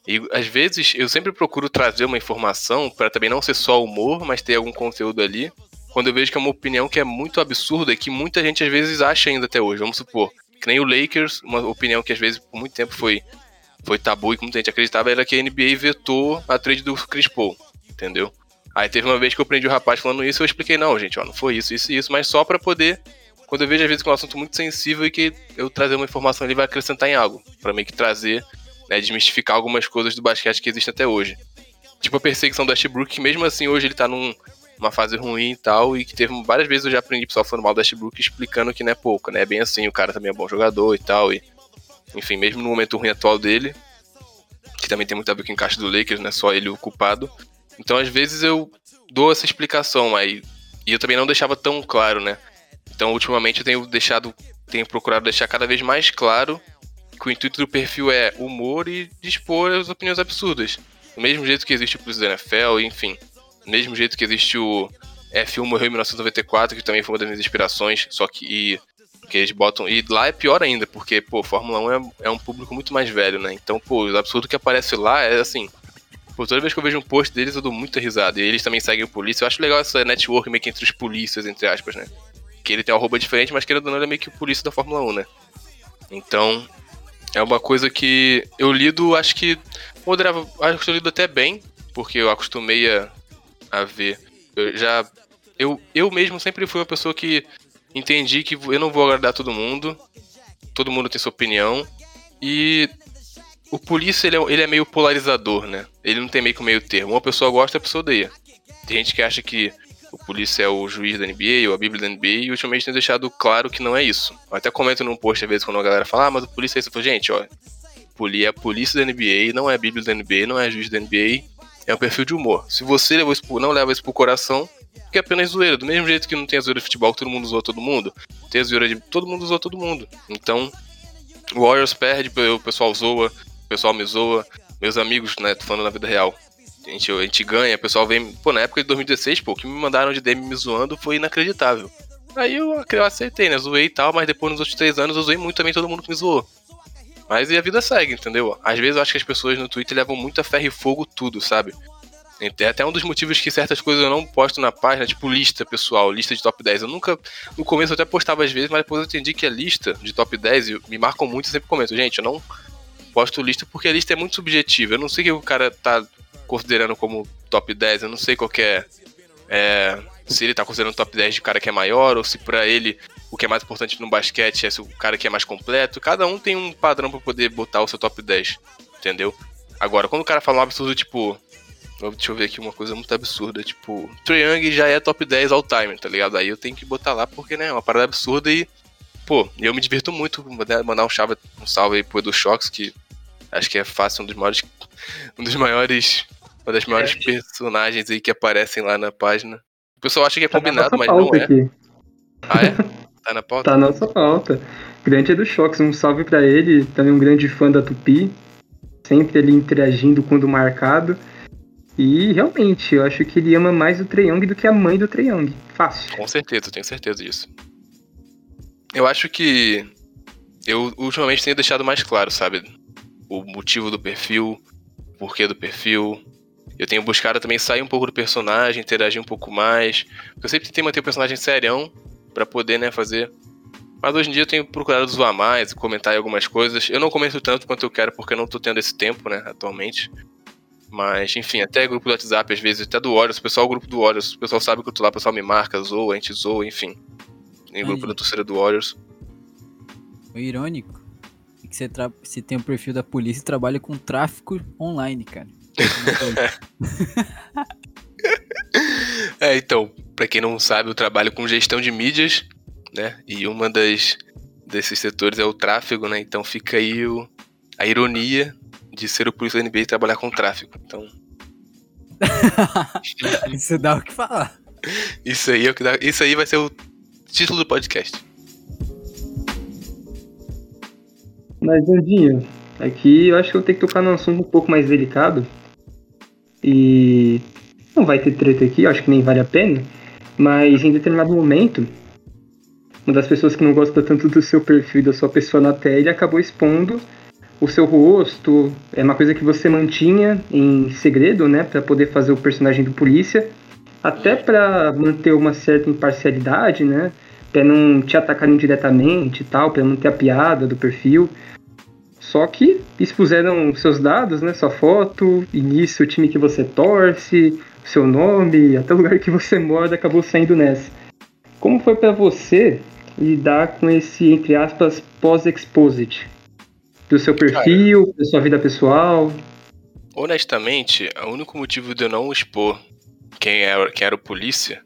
E às vezes eu sempre procuro trazer uma informação para também não ser só humor, mas ter algum conteúdo ali. Quando eu vejo que é uma opinião que é muito absurda e que muita gente às vezes acha ainda até hoje. Vamos supor, que nem o Lakers, uma opinião que às vezes por muito tempo foi, foi tabu e que muita gente acreditava, era que a NBA vetou a trade do Chris Paul, entendeu? Aí teve uma vez que eu prendi o rapaz falando isso, eu expliquei, não, gente, ó, não foi isso, isso e isso, mas só para poder, quando eu vejo às vezes que é um assunto muito sensível e que eu trazer uma informação ali vai acrescentar em algo, para meio que trazer, né, desmistificar algumas coisas do basquete que existem até hoje. Tipo a perseguição do Ashbrook, que mesmo assim hoje ele tá num, uma fase ruim e tal, e que teve várias vezes eu já aprendi pessoal falando mal do Westbrook explicando que não é pouco, né? É bem assim, o cara também é bom jogador e tal, e enfim, mesmo no momento ruim atual dele, que também tem muito a ver com o encaixe do Lakers, não é só ele o culpado. Então, às vezes eu dou essa explicação, mas e eu também não deixava tão claro, né? Então, ultimamente eu tenho deixado, tenho procurado deixar cada vez mais claro que o intuito do perfil é humor e dispor as opiniões absurdas. Do mesmo jeito que existe o Plus da NFL, enfim. Mesmo jeito que existe o F1 morreu em 1994, que também foi uma das minhas inspirações, só que que eles botam. E lá é pior ainda, porque, pô, Fórmula 1 é, é um público muito mais velho, né? Então, pô, o absurdo que aparece lá é assim. Por toda vez que eu vejo um post deles, eu dou muita risada. E eles também seguem o polícia. Eu acho legal essa network meio que entre os polícias, entre aspas, né? Que ele tem uma roupa diferente, mas não, ele é meio que o polícia da Fórmula 1, né? Então, é uma coisa que eu lido, acho que moderava, acho que eu lido até bem, porque eu acostumei a, a ver. Eu já. Eu, eu mesmo sempre fui uma pessoa que entendi que eu não vou agradar todo mundo, todo mundo tem sua opinião, e o polícia ele é, ele é meio polarizador, né? Ele não tem meio que meio termo. Uma pessoa gosta, a pessoa odeia. Tem gente que acha que o polícia é o juiz da NBA ou a bíblia da NBA e ultimamente tem deixado claro que não é isso. Eu até comento num post às vezes quando a galera fala, ah, mas o polícia é isso. Eu falo, gente, ó, é a polícia da NBA, não é a bíblia da NBA, não é juiz da NBA, é um perfil de humor. Se você isso, não leva isso pro coração, que é apenas zoeira. Do mesmo jeito que não tem a zoeira de futebol que todo mundo usou todo mundo, tem a zoeira de todo mundo usou todo mundo. Então, o Warriors perde, o pessoal zoa, o pessoal me zoa, meus amigos, né, tô falando na vida real. A gente, a gente ganha, o pessoal vem. Pô, na época de 2016, pô, o que me mandaram de DM me zoando foi inacreditável. Aí eu, eu aceitei, né? Zoei e tal, mas depois nos outros três anos eu zoei muito também todo mundo que me zoou. Mas e a vida segue, entendeu? Às vezes eu acho que as pessoas no Twitter levam muito a ferro e fogo tudo, sabe? É até um dos motivos que certas coisas eu não posto na página, tipo lista pessoal, lista de top 10. Eu nunca. No começo eu até postava às vezes, mas depois eu entendi que a lista de top 10 me marcam muito, eu sempre comento, gente, eu não posto lista porque a lista é muito subjetiva. Eu não sei o que o cara tá considerando como top 10, eu não sei qual é, é, se ele tá considerando top 10 de cara que é maior, ou se para ele o que é mais importante no basquete é se o cara que é mais completo. Cada um tem um padrão para poder botar o seu top 10, entendeu? Agora, quando o cara fala um absurdo tipo. Deixa eu ver aqui uma coisa muito absurda, tipo, Trae Young já é top 10 all time, tá ligado? Aí eu tenho que botar lá porque, né, é uma parada absurda e, pô, eu me divirto muito mandar um, chave, um salve aí pro Edu Shox, que acho que é fácil, um dos maiores, um dos maiores, uma das maiores é. personagens aí que aparecem lá na página. O pessoal acha que é tá combinado, mas não é. Aqui. Ah, é? Tá na pauta? Tá na nossa pauta. Grande é do Shox, um salve para ele, também um grande fã da Tupi, sempre ele interagindo quando marcado. E realmente, eu acho que ele ama mais o Treyong do que a mãe do Treyong. Fácil. Com certeza, tenho certeza disso. Eu acho que eu ultimamente tenho deixado mais claro, sabe? o motivo do perfil, o porquê do perfil. Eu tenho buscado também sair um pouco do personagem, interagir um pouco mais. Eu sempre tentei manter o personagem serião para poder, né, fazer. Mas hoje em dia eu tenho procurado zoar mais, comentar algumas coisas. Eu não comento tanto quanto eu quero porque eu não tô tendo esse tempo, né, atualmente. Mas, enfim, até grupo do WhatsApp, às vezes, até do Warriors, o pessoal, o grupo do Warriors, o pessoal sabe que eu tô lá, o pessoal me marca, zoa, a gente zoa, enfim. Em grupo da torcida do Warriors. Foi irônico que você, você tem o um perfil da polícia e trabalha com tráfico online, cara. é, então, para quem não sabe, eu trabalho com gestão de mídias, né? E uma das desses setores é o tráfego, né? Então fica aí o, a ironia de ser o polícia da NBA e trabalhar com tráfego. Então. isso dá o que falar. Isso aí é o que dá. Isso aí vai ser o título do podcast. Mas, Andinho, aqui eu acho que eu tenho que tocar num assunto um pouco mais delicado. E não vai ter treta aqui, acho que nem vale a pena. Mas em determinado momento, uma das pessoas que não gosta tanto do seu perfil e da sua pessoa na tela acabou expondo o seu rosto. É uma coisa que você mantinha em segredo, né, para poder fazer o personagem do polícia, até para manter uma certa imparcialidade, né, para não te atacarem diretamente e tal, para não ter a piada do perfil. Só que expuseram seus dados, né? Sua foto, início, o time que você torce, seu nome, até o lugar que você mora acabou saindo nessa. Como foi para você lidar com esse, entre aspas, pós-exposit? Do seu perfil, Cara, da sua vida pessoal? Honestamente, o único motivo de eu não expor quem era, quem era o polícia,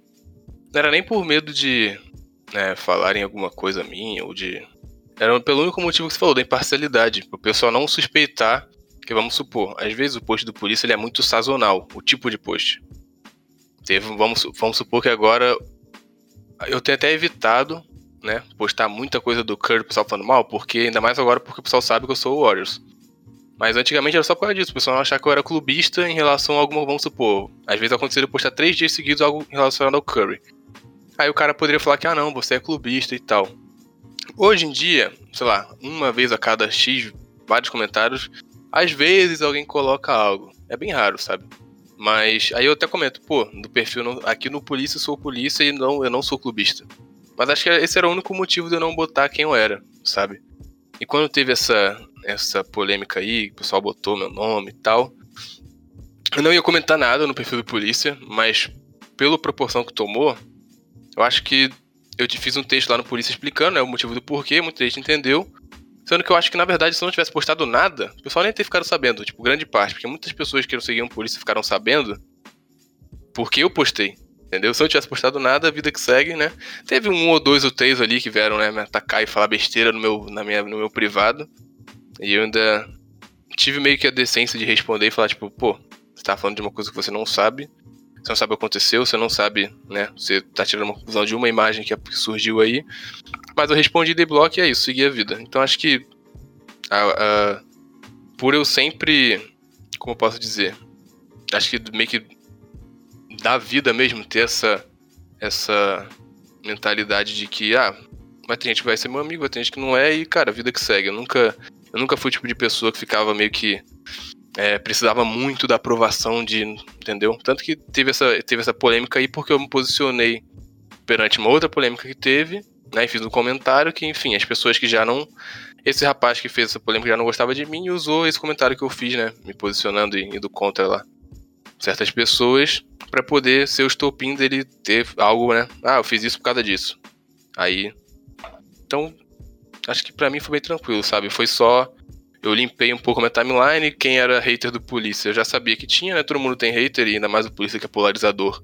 não era nem por medo de né, falarem alguma coisa minha ou de. Era pelo único motivo que você falou, da imparcialidade. O pessoal não suspeitar que, vamos supor, às vezes o post do polícia ele é muito sazonal, o tipo de post. Teve, vamos, vamos supor que agora eu tenho até evitado né, postar muita coisa do Curry, o pessoal falando mal, porque ainda mais agora porque o pessoal sabe que eu sou o Warriors. Mas antigamente era só por causa disso, o pessoal achar que eu era clubista em relação a alguma, vamos supor, às vezes aconteceu de postar três dias seguidos algo relacionado ao Curry. Aí o cara poderia falar que, ah não, você é clubista e tal. Hoje em dia, sei lá, uma vez a cada X, vários comentários, às vezes alguém coloca algo. É bem raro, sabe? Mas aí eu até comento, pô, do perfil aqui no Polícia eu sou polícia e não, eu não sou clubista. Mas acho que esse era o único motivo de eu não botar quem eu era, sabe? E quando teve essa, essa polêmica aí, o pessoal botou meu nome e tal. Eu não ia comentar nada no perfil do polícia, mas pela proporção que tomou, eu acho que eu fiz um texto lá no polícia explicando né, o motivo do porquê, muita gente entendeu. Sendo que eu acho que, na verdade, se eu não tivesse postado nada, o pessoal nem teria ficado sabendo, tipo, grande parte, porque muitas pessoas que não seguiam polícia ficaram sabendo porque eu postei. Entendeu? Se eu não tivesse postado nada, a vida que segue, né? Teve um ou dois ou três ali que vieram, né, me atacar e falar besteira no meu, na minha, no meu privado. E eu ainda tive meio que a decência de responder e falar, tipo, pô, você tá falando de uma coisa que você não sabe. Você não sabe o que aconteceu, você não sabe, né? Você tá tirando uma conclusão de uma imagem que surgiu aí. Mas eu respondi de bloco e é isso, segui a vida. Então acho que. A, a, por eu sempre. Como eu posso dizer? Acho que meio que da vida mesmo ter essa essa mentalidade de que ah, vai ter gente que vai ser meu amigo, vai ter gente que não é e cara, a vida que segue. Eu nunca eu nunca fui o tipo de pessoa que ficava meio que é, precisava muito da aprovação de, entendeu? Tanto que teve essa teve essa polêmica aí porque eu me posicionei perante uma outra polêmica que teve, né, e fiz um comentário que, enfim, as pessoas que já não esse rapaz que fez essa polêmica já não gostava de mim e usou esse comentário que eu fiz, né, me posicionando e indo contra lá certas pessoas para poder ser o estopim dele ter algo, né? Ah, eu fiz isso por causa disso. Aí. Então, acho que para mim foi bem tranquilo, sabe? Foi só. Eu limpei um pouco a minha timeline. Quem era hater do polícia eu já sabia que tinha, né? Todo mundo tem hater, e ainda mais o polícia que é polarizador.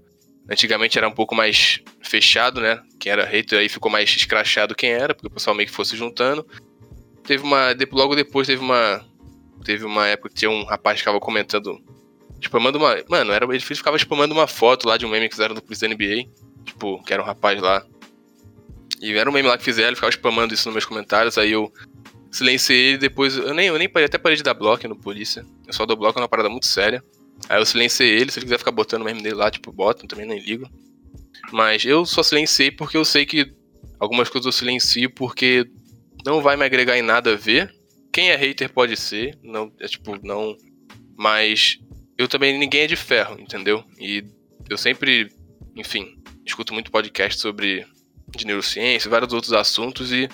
Antigamente era um pouco mais fechado, né? Quem era hater aí ficou mais escrachado quem era, porque o pessoal meio que fosse juntando. Teve uma. Logo depois teve uma. Teve uma época que tinha um rapaz que ficava comentando spamando uma. Mano, era, ele ficava spamando uma foto lá de um meme que fizeram do Polícia NBA. Tipo, que era um rapaz lá. E era um meme lá que fizeram, ele ficava spamando isso nos meus comentários, aí eu silenciei ele depois. Eu nem, eu nem parei, até parei de dar bloco no polícia. Eu só dou bloco é uma parada muito séria. Aí eu silenciei ele, se ele quiser ficar botando o meme dele lá, tipo, bota, também nem ligo. Mas eu só silenciei porque eu sei que algumas coisas eu silencio porque não vai me agregar em nada a ver. Quem é hater pode ser, não, é tipo, não. Mas eu também ninguém é de ferro, entendeu? E eu sempre, enfim, escuto muito podcast sobre de neurociência, vários outros assuntos e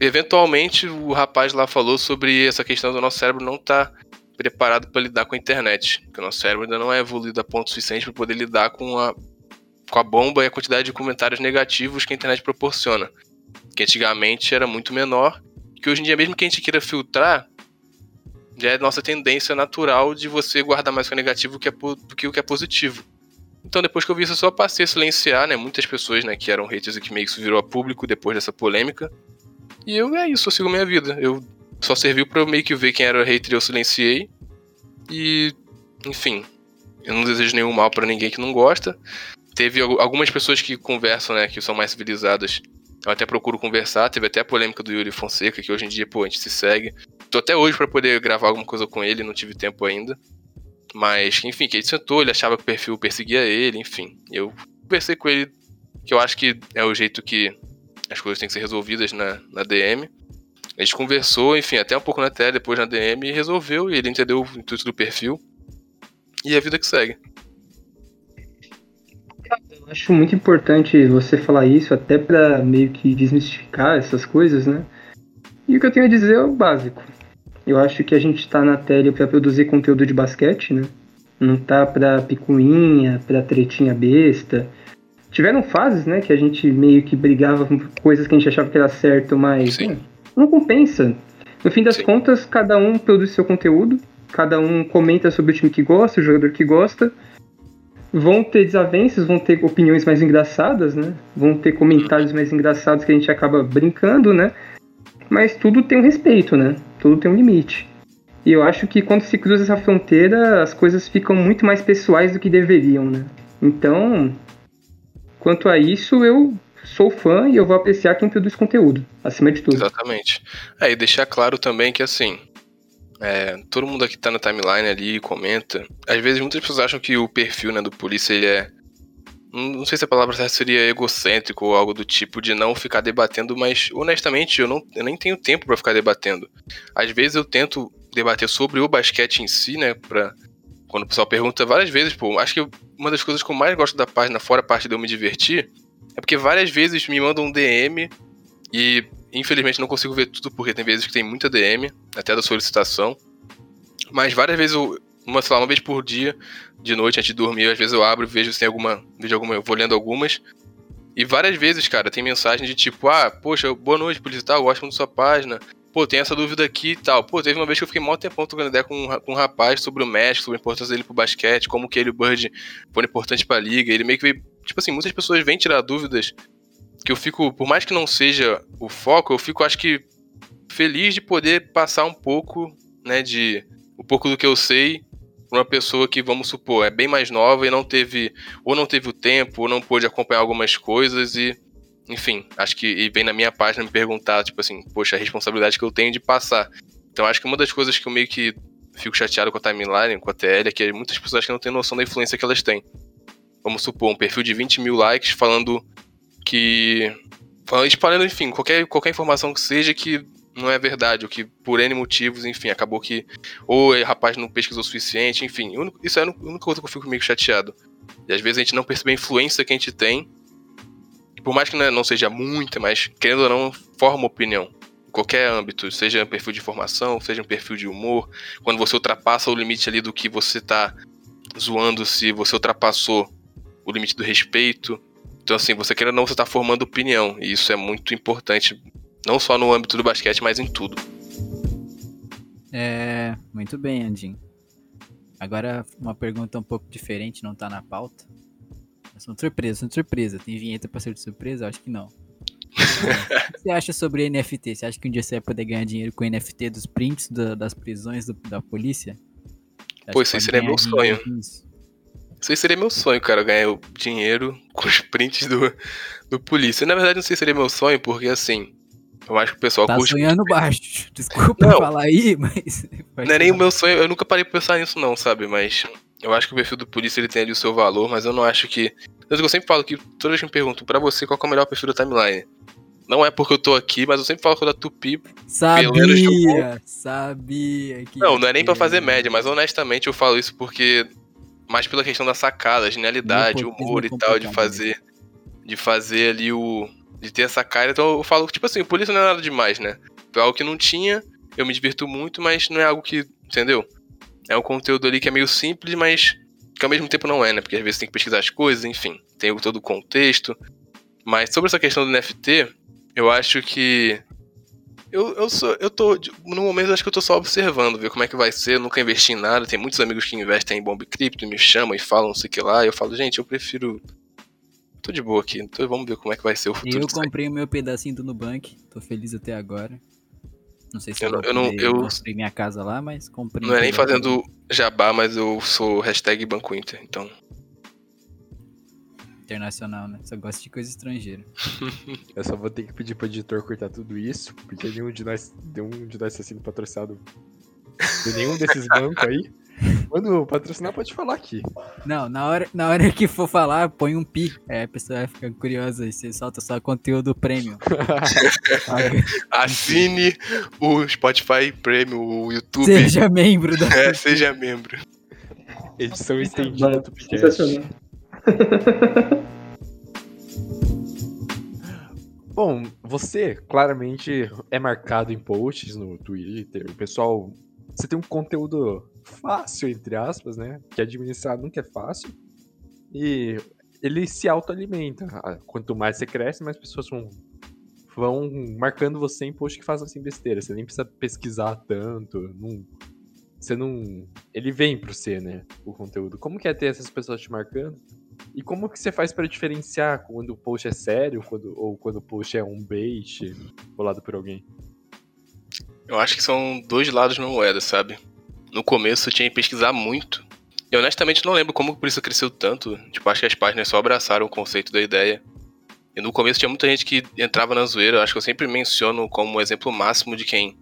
eventualmente o rapaz lá falou sobre essa questão do nosso cérebro não estar tá preparado para lidar com a internet, que o nosso cérebro ainda não é evoluído a ponto suficiente para poder lidar com a com a bomba e a quantidade de comentários negativos que a internet proporciona, que antigamente era muito menor, que hoje em dia mesmo que a gente queira filtrar, já é nossa tendência natural de você guardar mais o que é negativo do que o que é positivo. Então, depois que eu vi isso, eu só passei a silenciar, né? Muitas pessoas, né, que eram haters e que meio que isso virou a público depois dessa polêmica. E eu, é isso, eu sigo minha vida. Eu só serviu pra eu meio que ver quem era hater e eu silenciei. E, enfim, eu não desejo nenhum mal para ninguém que não gosta. Teve algumas pessoas que conversam, né, que são mais civilizadas. Eu até procuro conversar. Teve até a polêmica do Yuri Fonseca, que hoje em dia, pô, a gente se segue tô até hoje para poder gravar alguma coisa com ele, não tive tempo ainda. Mas, enfim, que ele sentou, ele achava que o perfil perseguia ele, enfim. Eu conversei com ele, que eu acho que é o jeito que as coisas têm que ser resolvidas na, na DM. A gente conversou, enfim, até um pouco na tela, depois na DM, e resolveu, e ele entendeu o intuito do perfil. E a vida que segue. Eu acho muito importante você falar isso, até para meio que desmistificar essas coisas, né? E o que eu tenho a dizer é o básico. Eu acho que a gente está na tele para produzir conteúdo de basquete, né? Não tá para picuinha, para tretinha besta. Tiveram fases, né, que a gente meio que brigava com coisas que a gente achava que era certo, mas né, não compensa. No fim das Sim. contas, cada um produz seu conteúdo, cada um comenta sobre o time que gosta, o jogador que gosta. vão ter desavenças, vão ter opiniões mais engraçadas, né? Vão ter comentários mais engraçados que a gente acaba brincando, né? Mas tudo tem um respeito, né? Tudo tem um limite. E eu acho que quando se cruza essa fronteira, as coisas ficam muito mais pessoais do que deveriam, né? Então, quanto a isso, eu sou fã e eu vou apreciar quem produz conteúdo, acima de tudo. Exatamente. É, e deixar claro também que assim, é, todo mundo aqui tá na timeline ali comenta. Às vezes muitas pessoas acham que o perfil né, do polícia ele é. Não sei se a palavra certa seria egocêntrico ou algo do tipo de não ficar debatendo, mas honestamente eu, não, eu nem tenho tempo para ficar debatendo. Às vezes eu tento debater sobre o basquete em si, né? Pra, quando o pessoal pergunta várias vezes, pô, acho que uma das coisas que eu mais gosto da página, fora a parte de eu me divertir, é porque várias vezes me mandam um DM e Infelizmente não consigo ver tudo porque tem vezes que tem muita DM, até da solicitação. Mas várias vezes eu, uma, sei lá, uma vez por dia, de noite, antes de dormir, às vezes eu abro e vejo se tem alguma. Vejo alguma. Eu vou lendo algumas. E várias vezes, cara, tem mensagem de tipo, ah, poxa, boa noite, polícia tal, gosto muito da sua página. Pô, tem essa dúvida aqui e tal. Pô, teve uma vez que eu fiquei mó tempão trocando ideia com, um, com um rapaz sobre o México, sobre a importância dele pro basquete, como que ele o Bird foram importantes pra liga. Ele meio que veio. Tipo assim, muitas pessoas vêm tirar dúvidas que eu fico, por mais que não seja o foco, eu fico, acho que, feliz de poder passar um pouco, né, de um pouco do que eu sei uma pessoa que, vamos supor, é bem mais nova e não teve, ou não teve o tempo, ou não pôde acompanhar algumas coisas e, enfim, acho que e vem na minha página me perguntar, tipo assim, poxa, a responsabilidade que eu tenho de passar. Então acho que uma das coisas que eu meio que fico chateado com a timeline, com a TL, é que muitas pessoas que não têm noção da influência que elas têm. Vamos supor, um perfil de 20 mil likes falando que espalhando, enfim, qualquer, qualquer informação que seja que não é verdade, ou que por N motivos, enfim, acabou que ou o rapaz não pesquisou o suficiente, enfim, isso é a única coisa que eu fico meio chateado. E às vezes a gente não percebe a influência que a gente tem, e por mais que não seja muita, mas querendo ou não, forma opinião. Em qualquer âmbito, seja um perfil de informação, seja um perfil de humor, quando você ultrapassa o limite ali do que você tá zoando, se você ultrapassou o limite do respeito, então, assim, você querendo ou não, você está formando opinião. E isso é muito importante, não só no âmbito do basquete, mas em tudo. É, muito bem, Andinho. Agora, uma pergunta um pouco diferente, não está na pauta. São surpresa, são surpresa. Tem vinheta para ser de surpresa? Acho que não. o que você acha sobre NFT? Você acha que um dia você vai poder ganhar dinheiro com NFT dos prints da, das prisões do, da polícia? Pois isso seria meu sonho. Isso aí seria meu sonho, cara, ganhar dinheiro com os prints do, do polícia. Na verdade, não sei se seria meu sonho, porque assim, eu acho que o pessoal tá curte. sonhando baixo. Desculpa não, falar aí, mas. Não é nem o meu sonho, eu nunca parei pra pensar nisso, não, sabe? Mas eu acho que o perfil do polícia ele tem ali o seu valor, mas eu não acho que. Eu sempre falo que toda vez que me perguntam pra você qual é o melhor perfil da timeline. Não é porque eu tô aqui, mas eu sempre falo que eu da Tupi. Sabia, sabia. Que não, não é nem pra fazer média, mas honestamente eu falo isso porque mais pela questão da sacada, genialidade, humor e tal, de fazer. De fazer ali o. De ter essa cara. Então eu falo, tipo assim, isso não é nada demais, né? Foi algo que não tinha, eu me divirto muito, mas não é algo que. Entendeu? É um conteúdo ali que é meio simples, mas que ao mesmo tempo não é, né? Porque às vezes tem que pesquisar as coisas, enfim, tem todo o contexto. Mas sobre essa questão do NFT, eu acho que eu, eu sou. Eu tô. No momento, acho que eu tô só observando, ver como é que vai ser. Eu nunca investi em nada. Tem muitos amigos que investem em bomba cripto e me chamam e falam não sei o que lá. E eu falo, gente, eu prefiro. Tô de boa aqui. Então vamos ver como é que vai ser o futuro. Eu comprei o meu pedacinho do Nubank. Tô feliz até agora. Não sei se eu, eu, eu não. Eu construí minha casa lá, mas comprei. Não é nem fazendo jabá, mas eu sou hashtag Banco Inter, então internacional, né? Só gosto de coisa estrangeira. Eu só vou ter que pedir pro editor cortar tudo isso, porque nenhum de nós, nenhum de nós tá sendo patrocinado de nenhum desses bancos aí. Quando patrocinar, pode falar aqui. Não, na hora, na hora que for falar, põe um pi. É, a pessoa vai ficar curiosa e você solta só conteúdo premium. Assine o Spotify Premium, o YouTube. Seja membro da. É, seja membro. Edição estendida do podcast. Bom, você claramente é marcado em posts no Twitter. O pessoal. Você tem um conteúdo fácil, entre aspas, né? Que administrar nunca é fácil. E ele se autoalimenta. Ah, quanto mais você cresce, mais pessoas vão, vão marcando você em posts que fazem assim besteira. Você nem precisa pesquisar tanto. Não, você não. Ele vem pro C, né? O conteúdo. Como que é ter essas pessoas te marcando? E como que você faz para diferenciar quando o post é sério quando, ou quando o post é um bait bolado por alguém? Eu acho que são dois lados de uma moeda, sabe? No começo tinha que pesquisar muito. E honestamente não lembro como por isso cresceu tanto. Tipo, acho que as páginas só abraçaram o conceito da ideia. E no começo tinha muita gente que entrava na zoeira. Acho que eu sempre menciono como exemplo máximo de quem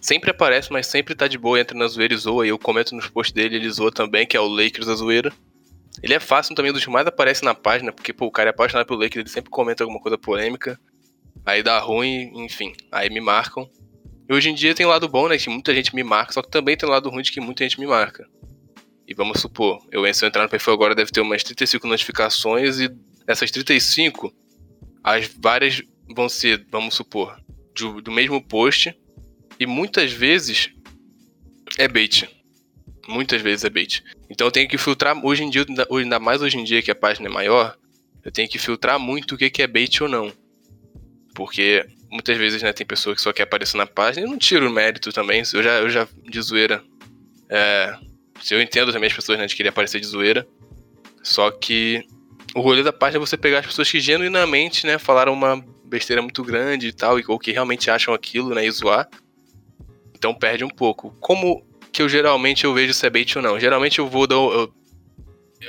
sempre aparece, mas sempre tá de boa, entra na zoeira e zoa. E eu comento nos posts dele, ele zoa também, que é o Lakers da zoeira. Ele é fácil também, dos que mais aparece na página, porque pô, o cara é apaixonado pelo Lakers, ele sempre comenta alguma coisa polêmica. Aí dá ruim, enfim. Aí me marcam. Hoje em dia tem o lado bom, né? Que muita gente me marca, só que também tem o lado ruim de que muita gente me marca. E vamos supor, eu, se eu entrar no perfil agora, deve ter umas 35 notificações, e dessas 35, as várias vão ser, vamos supor, do, do mesmo post, e muitas vezes é bait. Muitas vezes é bait. Então eu tenho que filtrar, hoje em dia, ainda mais hoje em dia que a página é maior, eu tenho que filtrar muito o que é bait ou não. Porque muitas vezes, né, tem pessoa que só quer aparecer na página. Eu não tiro mérito também. Eu já, eu já de zoeira. É, eu entendo também as pessoas, né, de querer aparecer de zoeira. Só que o rolê da página é você pegar as pessoas que genuinamente, né, falaram uma besteira muito grande e tal, ou que realmente acham aquilo, né, e zoar. Então perde um pouco. Como que eu geralmente eu vejo se é bait ou não? Geralmente eu vou dar. Eu,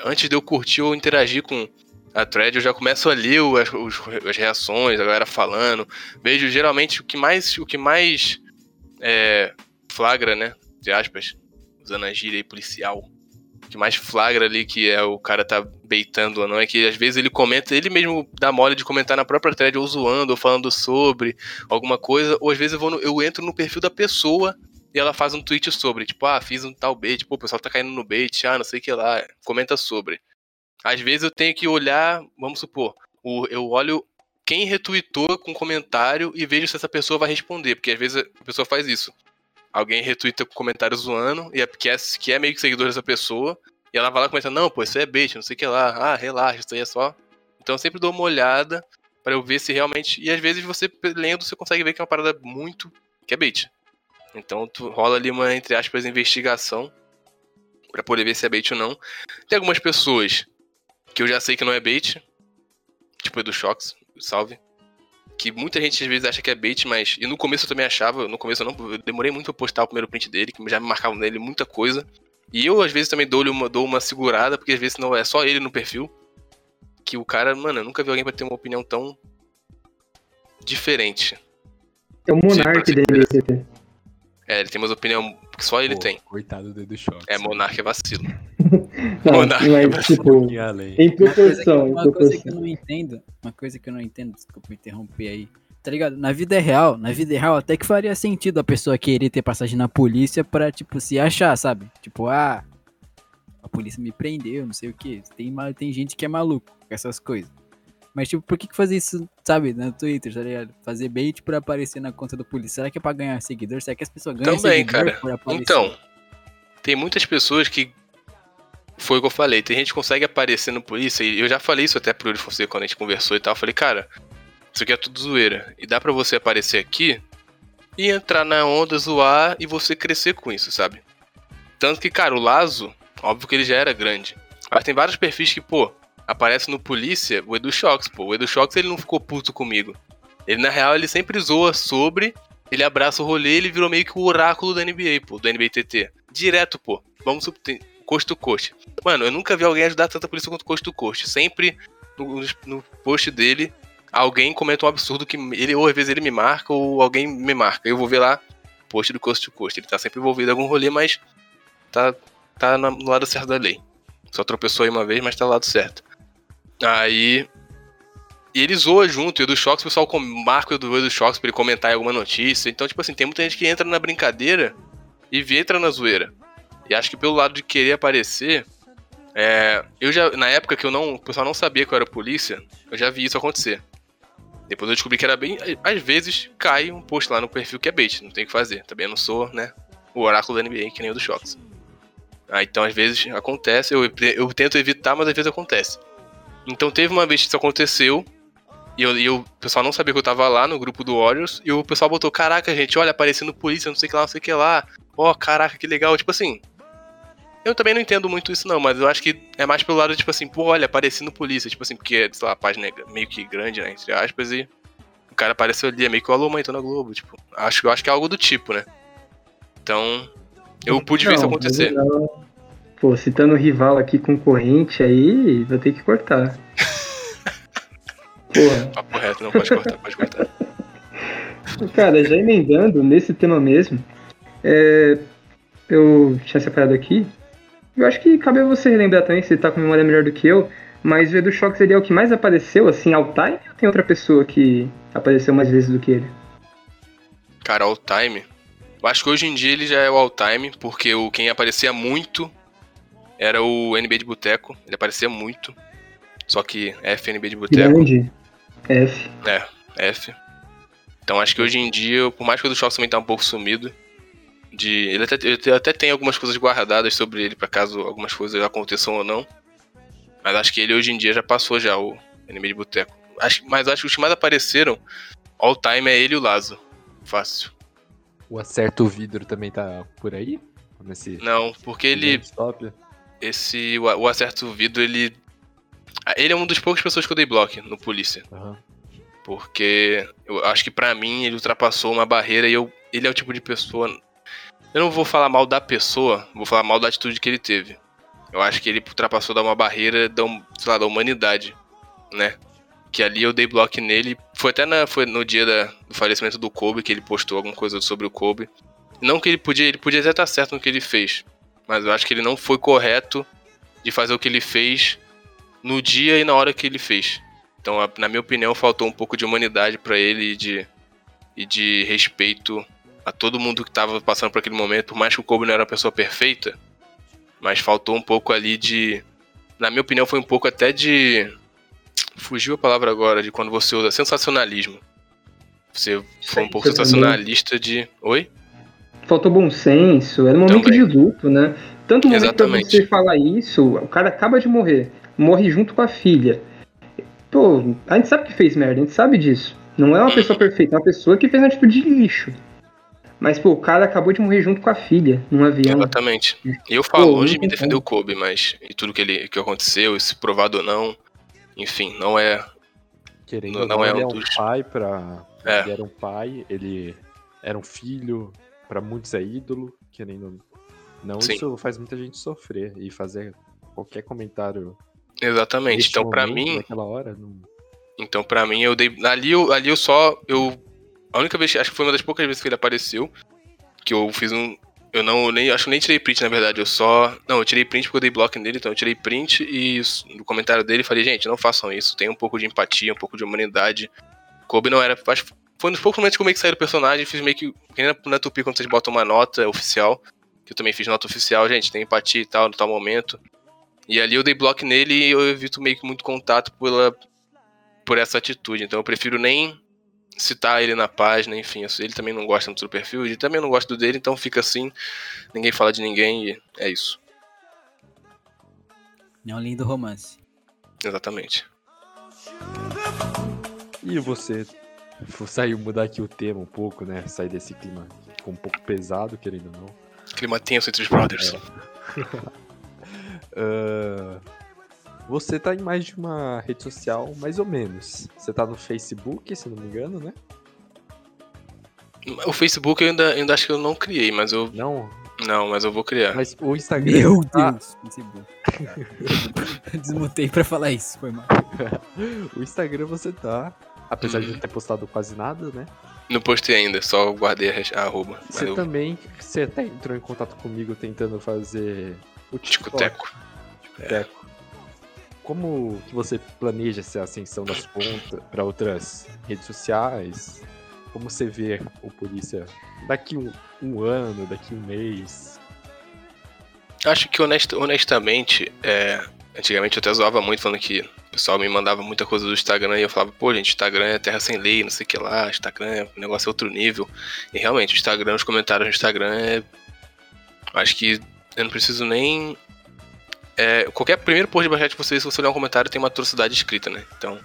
antes de eu curtir ou interagir com a thread, eu já começo a ler as, as reações, a galera falando. Vejo geralmente o que mais, o que mais é, flagra, né? De aspas, usando a gíria policial. O que mais flagra ali que é o cara tá beitando ou não é que às vezes ele comenta, ele mesmo dá mole de comentar na própria thread ou zoando ou falando sobre alguma coisa, ou às vezes eu, vou no, eu entro no perfil da pessoa e ela faz um tweet sobre, tipo, ah, fiz um tal bait, pô, o pessoal tá caindo no bait, ah, não sei o que lá, comenta sobre. Às vezes eu tenho que olhar, vamos supor, eu olho quem retweetou com comentário e vejo se essa pessoa vai responder, porque às vezes a pessoa faz isso. Alguém retweeta com comentário zoando, e é, que, é, que é meio que seguidor dessa pessoa, e ela vai lá comentando, não, pô, isso é bait, não sei o que lá, ah, relaxa, isso aí é só. Então eu sempre dou uma olhada para eu ver se realmente. E às vezes você lendo, você consegue ver que é uma parada muito. que é bait. Então tu rola ali uma, entre aspas, investigação para poder ver se é bait ou não. Tem algumas pessoas que eu já sei que não é bait, tipo Edu Shox, salve. Que muita gente às vezes acha que é bait, mas. E no começo eu também achava, no começo eu não. Eu demorei muito pra postar o primeiro print dele, que já me marcavam nele muita coisa. E eu às vezes também dou, uma, dou uma segurada, porque às vezes não é só ele no perfil. Que o cara, mano, eu nunca vi alguém pra ter uma opinião tão diferente. É o Monark dele, É, ele tem umas opiniões que só ele Pô, tem. Coitado do Edu Shock. É, Monark é vacilo. não, Monark é mas, é tipo, em proporção. Uma, coisa, que, uma coisa que eu não entendo, uma coisa que eu não entendo, desculpa me interromper aí, tá ligado? Na vida real, na vida real até que faria sentido a pessoa querer ter passagem na polícia pra, tipo, se achar, sabe? Tipo, ah, a polícia me prendeu, não sei o que. Tem, tem gente que é maluco com essas coisas. Mas, tipo, por que, que fazer isso, sabe, no Twitter, tá ligado? Fazer bait pra aparecer na conta do polícia. Será que é pra ganhar seguidor? Será que as pessoas ganham Também, seguidor cara. Então, tem muitas pessoas que. Foi o que eu falei. Tem gente que consegue aparecer no polícia. E eu já falei isso até pro Yuri Fonseca quando a gente conversou e tal. Eu falei, cara, isso aqui é tudo zoeira. E dá pra você aparecer aqui e entrar na onda, zoar e você crescer com isso, sabe? Tanto que, cara, o Lazo, óbvio que ele já era grande. Mas tem vários perfis que, pô, aparece no Polícia o Edu Shox, pô. O Edu Shox ele não ficou puto comigo. Ele, na real, ele sempre zoa sobre, ele abraça o rolê, ele virou meio que o oráculo da NBA, pô, do NBA TT. Direto, pô. Vamos subter. Costo cost. Mano, eu nunca vi alguém ajudar tanta polícia quanto costo cost. Sempre no, no post dele, alguém comenta um absurdo que ele, ou às vezes ele me marca, ou alguém me marca. Eu vou ver lá, post do costo cost. Ele tá sempre envolvido em algum rolê, mas tá, tá no lado certo da lei. Só tropeçou aí uma vez, mas tá no lado certo. Aí. E ele zoa junto, e o do Shocks, o pessoal marca o do, do Shocks pra ele comentar alguma notícia. Então, tipo assim, tem muita gente que entra na brincadeira e entra na zoeira. E acho que pelo lado de querer aparecer. É, eu já, na época que eu não, o pessoal não sabia que eu era polícia, eu já vi isso acontecer. Depois eu descobri que era bem. Às vezes cai um post lá no perfil que é bait, não tem o que fazer. Também não sou, né? O oráculo da NBA, que nem o do Shocks. Ah, então às vezes acontece, eu, eu tento evitar, mas às vezes acontece. Então teve uma vez que isso aconteceu. E, eu, e eu- o pessoal não sabia que eu tava lá no grupo do Warriors. E o pessoal botou: Caraca, gente, olha, aparecendo polícia, não sei o que lá, não sei o que lá. Ó, caraca, que legal. Tipo assim. Eu também não entendo muito isso, não, mas eu acho que é mais pelo lado, tipo assim, pô, olha, aparecendo polícia. Tipo assim, porque, sei lá, a página é meio que grande, né? Entre aspas, e o cara apareceu ali, é meio que o alô, mãe, tô na Globo. Tipo, acho, eu acho que é algo do tipo, né? Então, eu pude ver isso Não, acontecer. não. Pô, citando rival aqui concorrente aí, vou ter que cortar. Porra. Papo reto, não pode cortar, pode cortar. Cara, já emendando nesse tema mesmo, é, eu tinha separado aqui. Eu acho que cabe a você relembrar também, você tá com memória melhor do que eu, mas o Edu Shock seria o que mais apareceu, assim, ao time, ou tem outra pessoa que apareceu mais vezes do que ele? Cara, all time. Eu acho que hoje em dia ele já é o all time, porque o quem aparecia muito era o NB de Boteco. Ele aparecia muito. Só que FNB de Boteco. Grande. F. F. Então acho que hoje em dia, por mais que o do Shock também tá um pouco sumido. De, ele, até, ele até tem algumas coisas guardadas sobre ele, pra caso algumas coisas aconteçam ou não. Mas acho que ele hoje em dia já passou já o NB de Boteco. Acho, mas acho que os que mais apareceram, all time é ele e o Lazo. Fácil. O Acerto Vidro também tá por aí? Nesse Não, porque ele. Stop? Esse. O, o Acerto Vidro, ele. Ele é uma das poucas pessoas que eu dei bloco no polícia. Aham. Porque eu acho que pra mim ele ultrapassou uma barreira e eu, ele é o tipo de pessoa. Eu não vou falar mal da pessoa, vou falar mal da atitude que ele teve. Eu acho que ele ultrapassou uma barreira da, sei lá, da humanidade, né? Que ali eu dei bloco nele. Foi até na, foi no dia da- do falecimento do Kobe que ele postou alguma coisa sobre o Kobe. Não que ele podia, ele podia até estar certo no que ele fez, mas eu acho que ele não foi correto de fazer o que ele fez no dia e na hora que ele fez. Então, na minha opinião, faltou um pouco de humanidade pra ele e de, e de respeito a todo mundo que tava passando por aquele momento. Por mais que o Kobe não era uma pessoa perfeita, mas faltou um pouco ali de. Na minha opinião, foi um pouco até de. Fugiu a palavra agora, de quando você usa sensacionalismo. Você foi um pouco sensacionalista de. Oi? Faltou bom senso, era um momento Também. de luto, né? Tanto momento pra Exatamente. você falar isso, o cara acaba de morrer, morre junto com a filha. Pô, a gente sabe que fez merda, a gente sabe disso. Não é uma pessoa perfeita, é uma pessoa que fez uma atitude de lixo. Mas, pô, o cara acabou de morrer junto com a filha, num avião. Exatamente. E eu falo, Pô, longe de não me tem defender o Kobe, mas. E tudo que, ele, que aconteceu, se provado ou não. Enfim, não é. Querendo Não- ou não não, é ele um é um dos- pai pra. É. Ele era um pai, ele era um filho, pra muitos é ídolo, querendo não. Sim. Isso faz muita gente sofrer e fazer qualquer comentário. Exatamente. Então, pra momento, mim. Naquela hora, não. Então, pra mim, eu dei. Ali eu, ali eu só. Eu. A única vez. Acho que foi uma das poucas vezes que ele apareceu. Que eu fiz um. Eu não. Nem, acho que nem tirei print, na verdade. Eu só. Não, eu tirei print porque eu dei bloco nele. Então eu tirei print e no comentário dele falei, gente, não façam isso. Tem um pouco de empatia, um pouco de humanidade. Kobe não era. Acho foi um dos poucos momentos que eu meio que saí do personagem. Fiz meio que. Que nem na, na Tupi quando vocês botam uma nota oficial. Que eu também fiz nota oficial, gente, tem empatia e tal, no tal momento. E ali eu dei bloco nele e eu evito meio que muito contato pela, por essa atitude. Então eu prefiro nem citar ele na página, enfim. Ele também não gosta muito do perfil, ele também não gosta do dele, então fica assim. Ninguém fala de ninguém e é isso. É um lindo romance. Exatamente. E você f- saiu mudar aqui o tema um pouco, né? Sair desse clima um pouco pesado, querendo ou não. Clima tenso entre os brothers. Ah, você tá em mais de uma rede social, mais ou menos. Você tá no Facebook, se não me engano, né? O Facebook eu ainda, ainda acho que eu não criei, mas eu. Não, Não, mas eu vou criar. mas o Instagram. Meu tá- Deus, Facebook. Desmutei pra falar isso, foi mal. O Instagram você tá. Apesar de não ter postado quase nada, né? Não postei ainda, só guardei a, arroba. Você eu- também. Você até entrou em contato comigo tentando fazer o. Ticoteco. Ticoteco. Como que você planeja essa ascensão das contas para outras redes sociais? Como você vê o polícia daqui um, um ano, daqui um mês? Acho que honest- honestamente, é, antigamente eu até zoava muito falando que o pessoal me mandava muita coisa do Instagram e eu falava, pô, gente, Instagram é terra sem lei, não sei o que lá, Instagram é um negócio outro nível. E realmente, o Instagram, os comentários no Instagram é. Acho que eu não preciso nem. é, qualquer primeiro post de basquete que você, se você ler um comentário, tem uma atrocidade escrita, né? Então.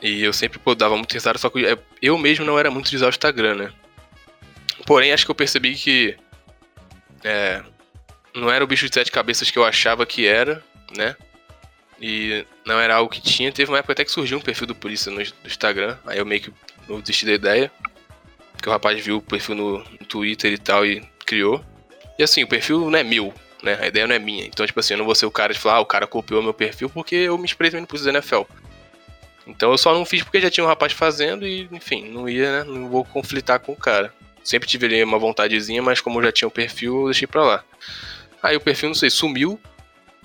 E eu sempre pô, dava muito risada, só que eu mesmo não era muito de usar o Instagram, né? Porém, acho que eu percebi que. É. Não era o bicho de sete cabeças que eu achava que era, né? E não era algo que tinha. Teve uma época até que surgiu um perfil do polícia no Instagram. Aí eu meio que eu desisti da ideia. Porque o rapaz viu o perfil no, Twitter e tal e criou. E assim, o perfil não é meu, né? A ideia não é minha. Então, tipo assim, eu não vou ser o cara de falar, ah, o cara copiou meu perfil porque eu me inspirei também no Pulse da NFL. Então eu só não fiz porque já tinha um rapaz fazendo e, enfim, não ia, né? Não vou conflitar com o cara. Sempre tive ali uma vontadezinha, mas como eu já tinha o perfil, eu deixei pra lá. Aí o perfil, não sei, sumiu.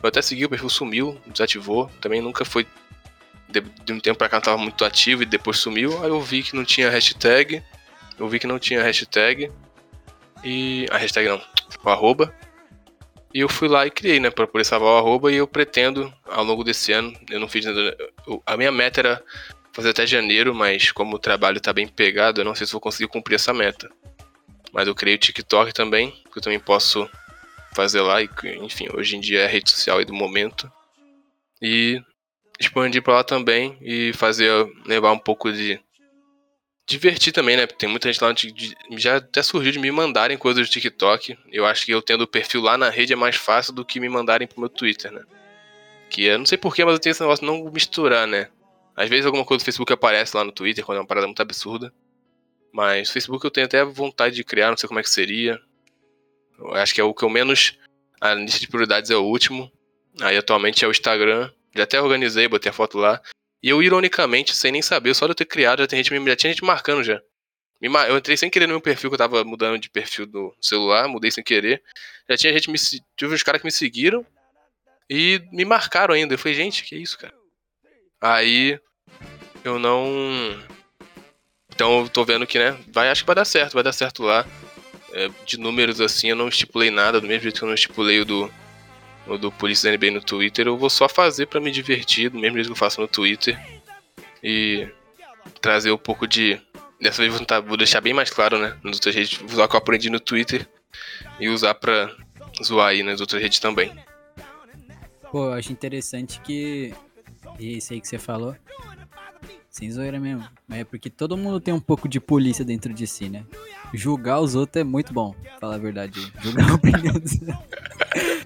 Eu até segui, o perfil sumiu, desativou. Também nunca foi. De, de um tempo pra cá tava muito ativo e depois sumiu. Aí eu vi que não tinha hashtag. Eu vi que não tinha hashtag. E. A hashtag não, o arroba. E eu fui lá e criei, né, pra poder salvar o arroba. E eu pretendo, ao longo desse ano, eu não fiz eu- A minha meta era fazer até janeiro, mas como o trabalho tá bem pegado, eu não sei se vou conseguir cumprir essa meta. Mas eu criei o TikTok também, que eu também posso fazer lá, e enfim, hoje em dia é a rede social aí do momento. E expandir pra lá também e fazer, levar um pouco de. Divertir também, né? Tem muita gente lá de- já até surgiu de me mandarem coisas do TikTok. Eu acho que eu tendo o perfil lá na rede é mais fácil do que me mandarem pro meu Twitter, né? Que eu não sei porquê, mas eu tenho esse negócio de não misturar, né? Às vezes alguma coisa do Facebook aparece lá no Twitter, quando é uma parada muito absurda. Mas Facebook eu tenho até vontade de criar, não sei como é que seria. Eu acho que é o que eu menos. A lista de prioridades é o último. Aí atualmente é o Instagram. Já até organizei, botei a foto lá. E eu, ironicamente, sem nem saber, só de eu ter criado, já, tem gente, já tinha gente marcando já. Eu entrei sem querer no meu perfil, que eu tava mudando de perfil do celular, mudei sem querer. Já tinha gente me. Tive uns caras que me seguiram e me marcaram ainda. Eu falei, gente, que isso, cara? Aí eu não. Então eu tô vendo que, né? Vai, acho que vai dar certo, vai dar certo lá. É, de números assim, eu não estipulei nada, do mesmo jeito que eu não estipulei o do, o do Polícia NBA no Twitter. Eu vou só fazer pra me divertir, do mesmo jeito que eu faço no Twitter. E trazer um pouco de. Dessa vez vou, tentar, vou deixar bem mais claro, né? Nas outras redes, vou usar o que eu aprendi no Twitter e usar pra zoar aí nas outras redes também. Pô, eu acho interessante que. E isso aí que você falou. Sem zoeira mesmo. Mas é porque todo mundo tem um pouco de polícia dentro de si, né? Julgar os outros é muito bom, falar a verdade. Julgar a opinião dos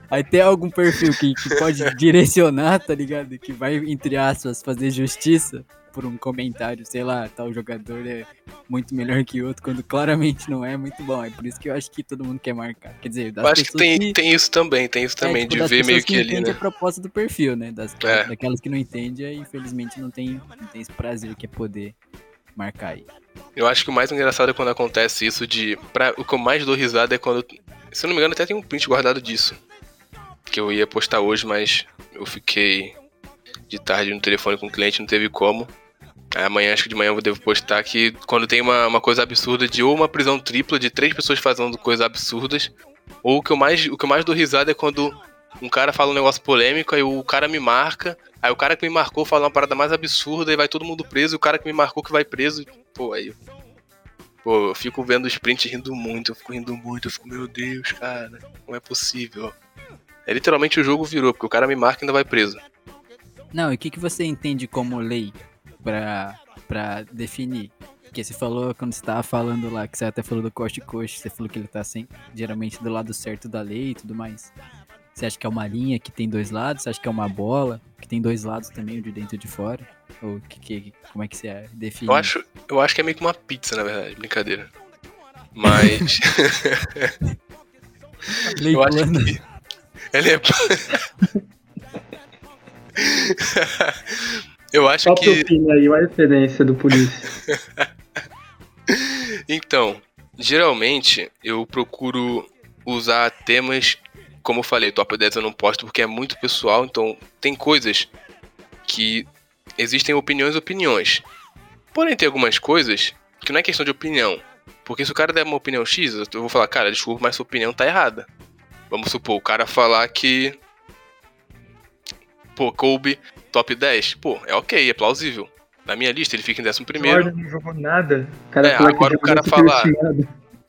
Aí tem algum perfil que, que pode direcionar, tá ligado? Que vai, entre aspas, fazer justiça por um comentário, sei lá, tal jogador é muito melhor que outro, quando claramente não é muito bom. É por isso que eu acho que todo mundo quer marcar. Quer dizer, das Eu acho que tem, tem isso também, tem isso é, também, tipo, de ver meio que, ali, entende né? a proposta do perfil, né? Das, É. Daquelas que não entendem, aí, infelizmente não tem, não tem esse prazer que é poder marcar aí. Eu acho que o mais engraçado é quando acontece isso de. Pra, o que eu mais dou risada é quando. Se eu não me engano, até tem um print guardado disso. Que eu ia postar hoje, mas eu fiquei de tarde no telefone com o cliente, não teve como. Amanhã, acho que de manhã eu devo postar que quando tem uma, uma coisa absurda de ou uma prisão tripla de três pessoas fazendo coisas absurdas, ou o que eu mais, o que eu mais dou risada é quando um cara fala um negócio polêmico, aí o cara me marca, aí o cara que me marcou fala uma parada mais absurda e vai todo mundo preso, e o cara que me marcou que vai preso, pô, aí. Pô, eu fico vendo o sprint rindo muito, eu fico rindo muito, eu fico, meu Deus, cara, como é possível? É literalmente o jogo virou, porque o cara me marca e ainda vai preso. Não, e o que, que você entende como lei pra, pra definir? Porque você falou, quando você tava falando lá, que você até falou do corte coxa, você falou que ele tá sempre, geralmente do lado certo da lei e tudo mais. Você acha que é uma linha que tem dois lados? Você acha que é uma bola que tem dois lados também, o de dentro e de fora? Ou que, que, como é que você define? Eu acho, eu acho que é meio que uma pizza, na verdade, brincadeira. Mas. Eu acho que. Ele é. eu acho Qual que opina aí? A referência do polícia. Então, geralmente eu procuro usar temas, como eu falei, top 10 eu não posto porque é muito pessoal, então tem coisas que existem opiniões e opiniões. Porém, tem algumas coisas que não é questão de opinião. Porque se o cara der uma opinião X, eu vou falar, cara, desculpa, mas sua opinião tá errada. Vamos supor, o cara falar que. Pô, Kobe top 10. Pô, é ok, é plausível. Na minha lista ele fica em décimo primeiro. Jordan não jogou nada. Cara É, agora o cara falar-.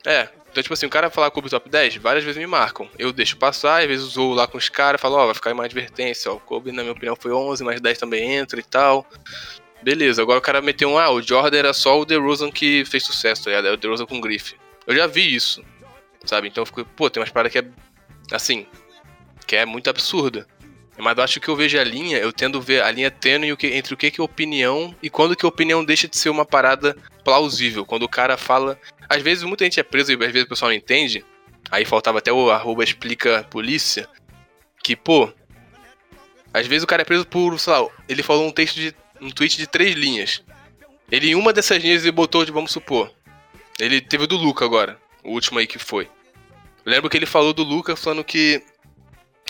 É, então, tipo assim, o cara falar Kobe top 10, várias vezes me marcam. Eu deixo passar, às vezes usou lá com os caras, falo, ó, vai ficar uma advertência, ó, o Kobe, na minha opinião, foi 11, mas 10 também entra e tal. Beleza, agora o cara meteu um, ah, o Jordan era só o DeRozan que fez sucesso, tá ligado? É o DeRozan com grife. Eu já vi isso, sabe? Então eu fico, pô, tem umas paradas que é, assim, que é muito absurda. Mas eu acho que eu vejo a linha, eu tendo ver a linha tênue entre o que é opinião e quando que a opinião deixa de ser uma parada plausível. Quando o cara fala. Às vezes muita gente é preso e às vezes o pessoal não entende. Aí faltava até o arroba explica polícia. Que, pô. Às vezes o cara é preso por, sei lá, ele falou um texto de. um tweet de três linhas. Ele, em uma dessas linhas, ele botou, de, vamos supor. Ele teve o do Luca agora. O último aí que foi. lembro que ele falou do Luca falando que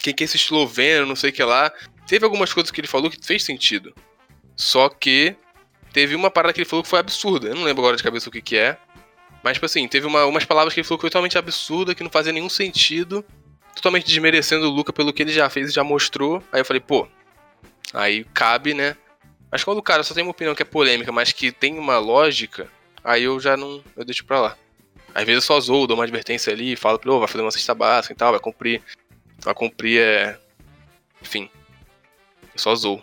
quem que é esse esloveno, não sei o que lá. Teve algumas coisas que ele falou que fez sentido. Só que teve uma parada que ele falou que foi absurda. Eu não lembro agora de cabeça o que que é. Mas, tipo assim, teve uma, umas palavras que ele falou que foi totalmente absurda, que não fazia nenhum sentido. Totalmente desmerecendo o Luca pelo que ele já fez e já mostrou. Aí eu falei, pô, aí cabe, né? Mas quando o cara só tem uma opinião que é polêmica, mas que tem uma lógica, aí eu já não. Eu deixo pra lá. Às vezes eu só zoo, dou uma advertência ali, falo, pô, vai fazer uma cesta básica e tal, vai cumprir Pra cumprir é. Enfim. Eu só zoo.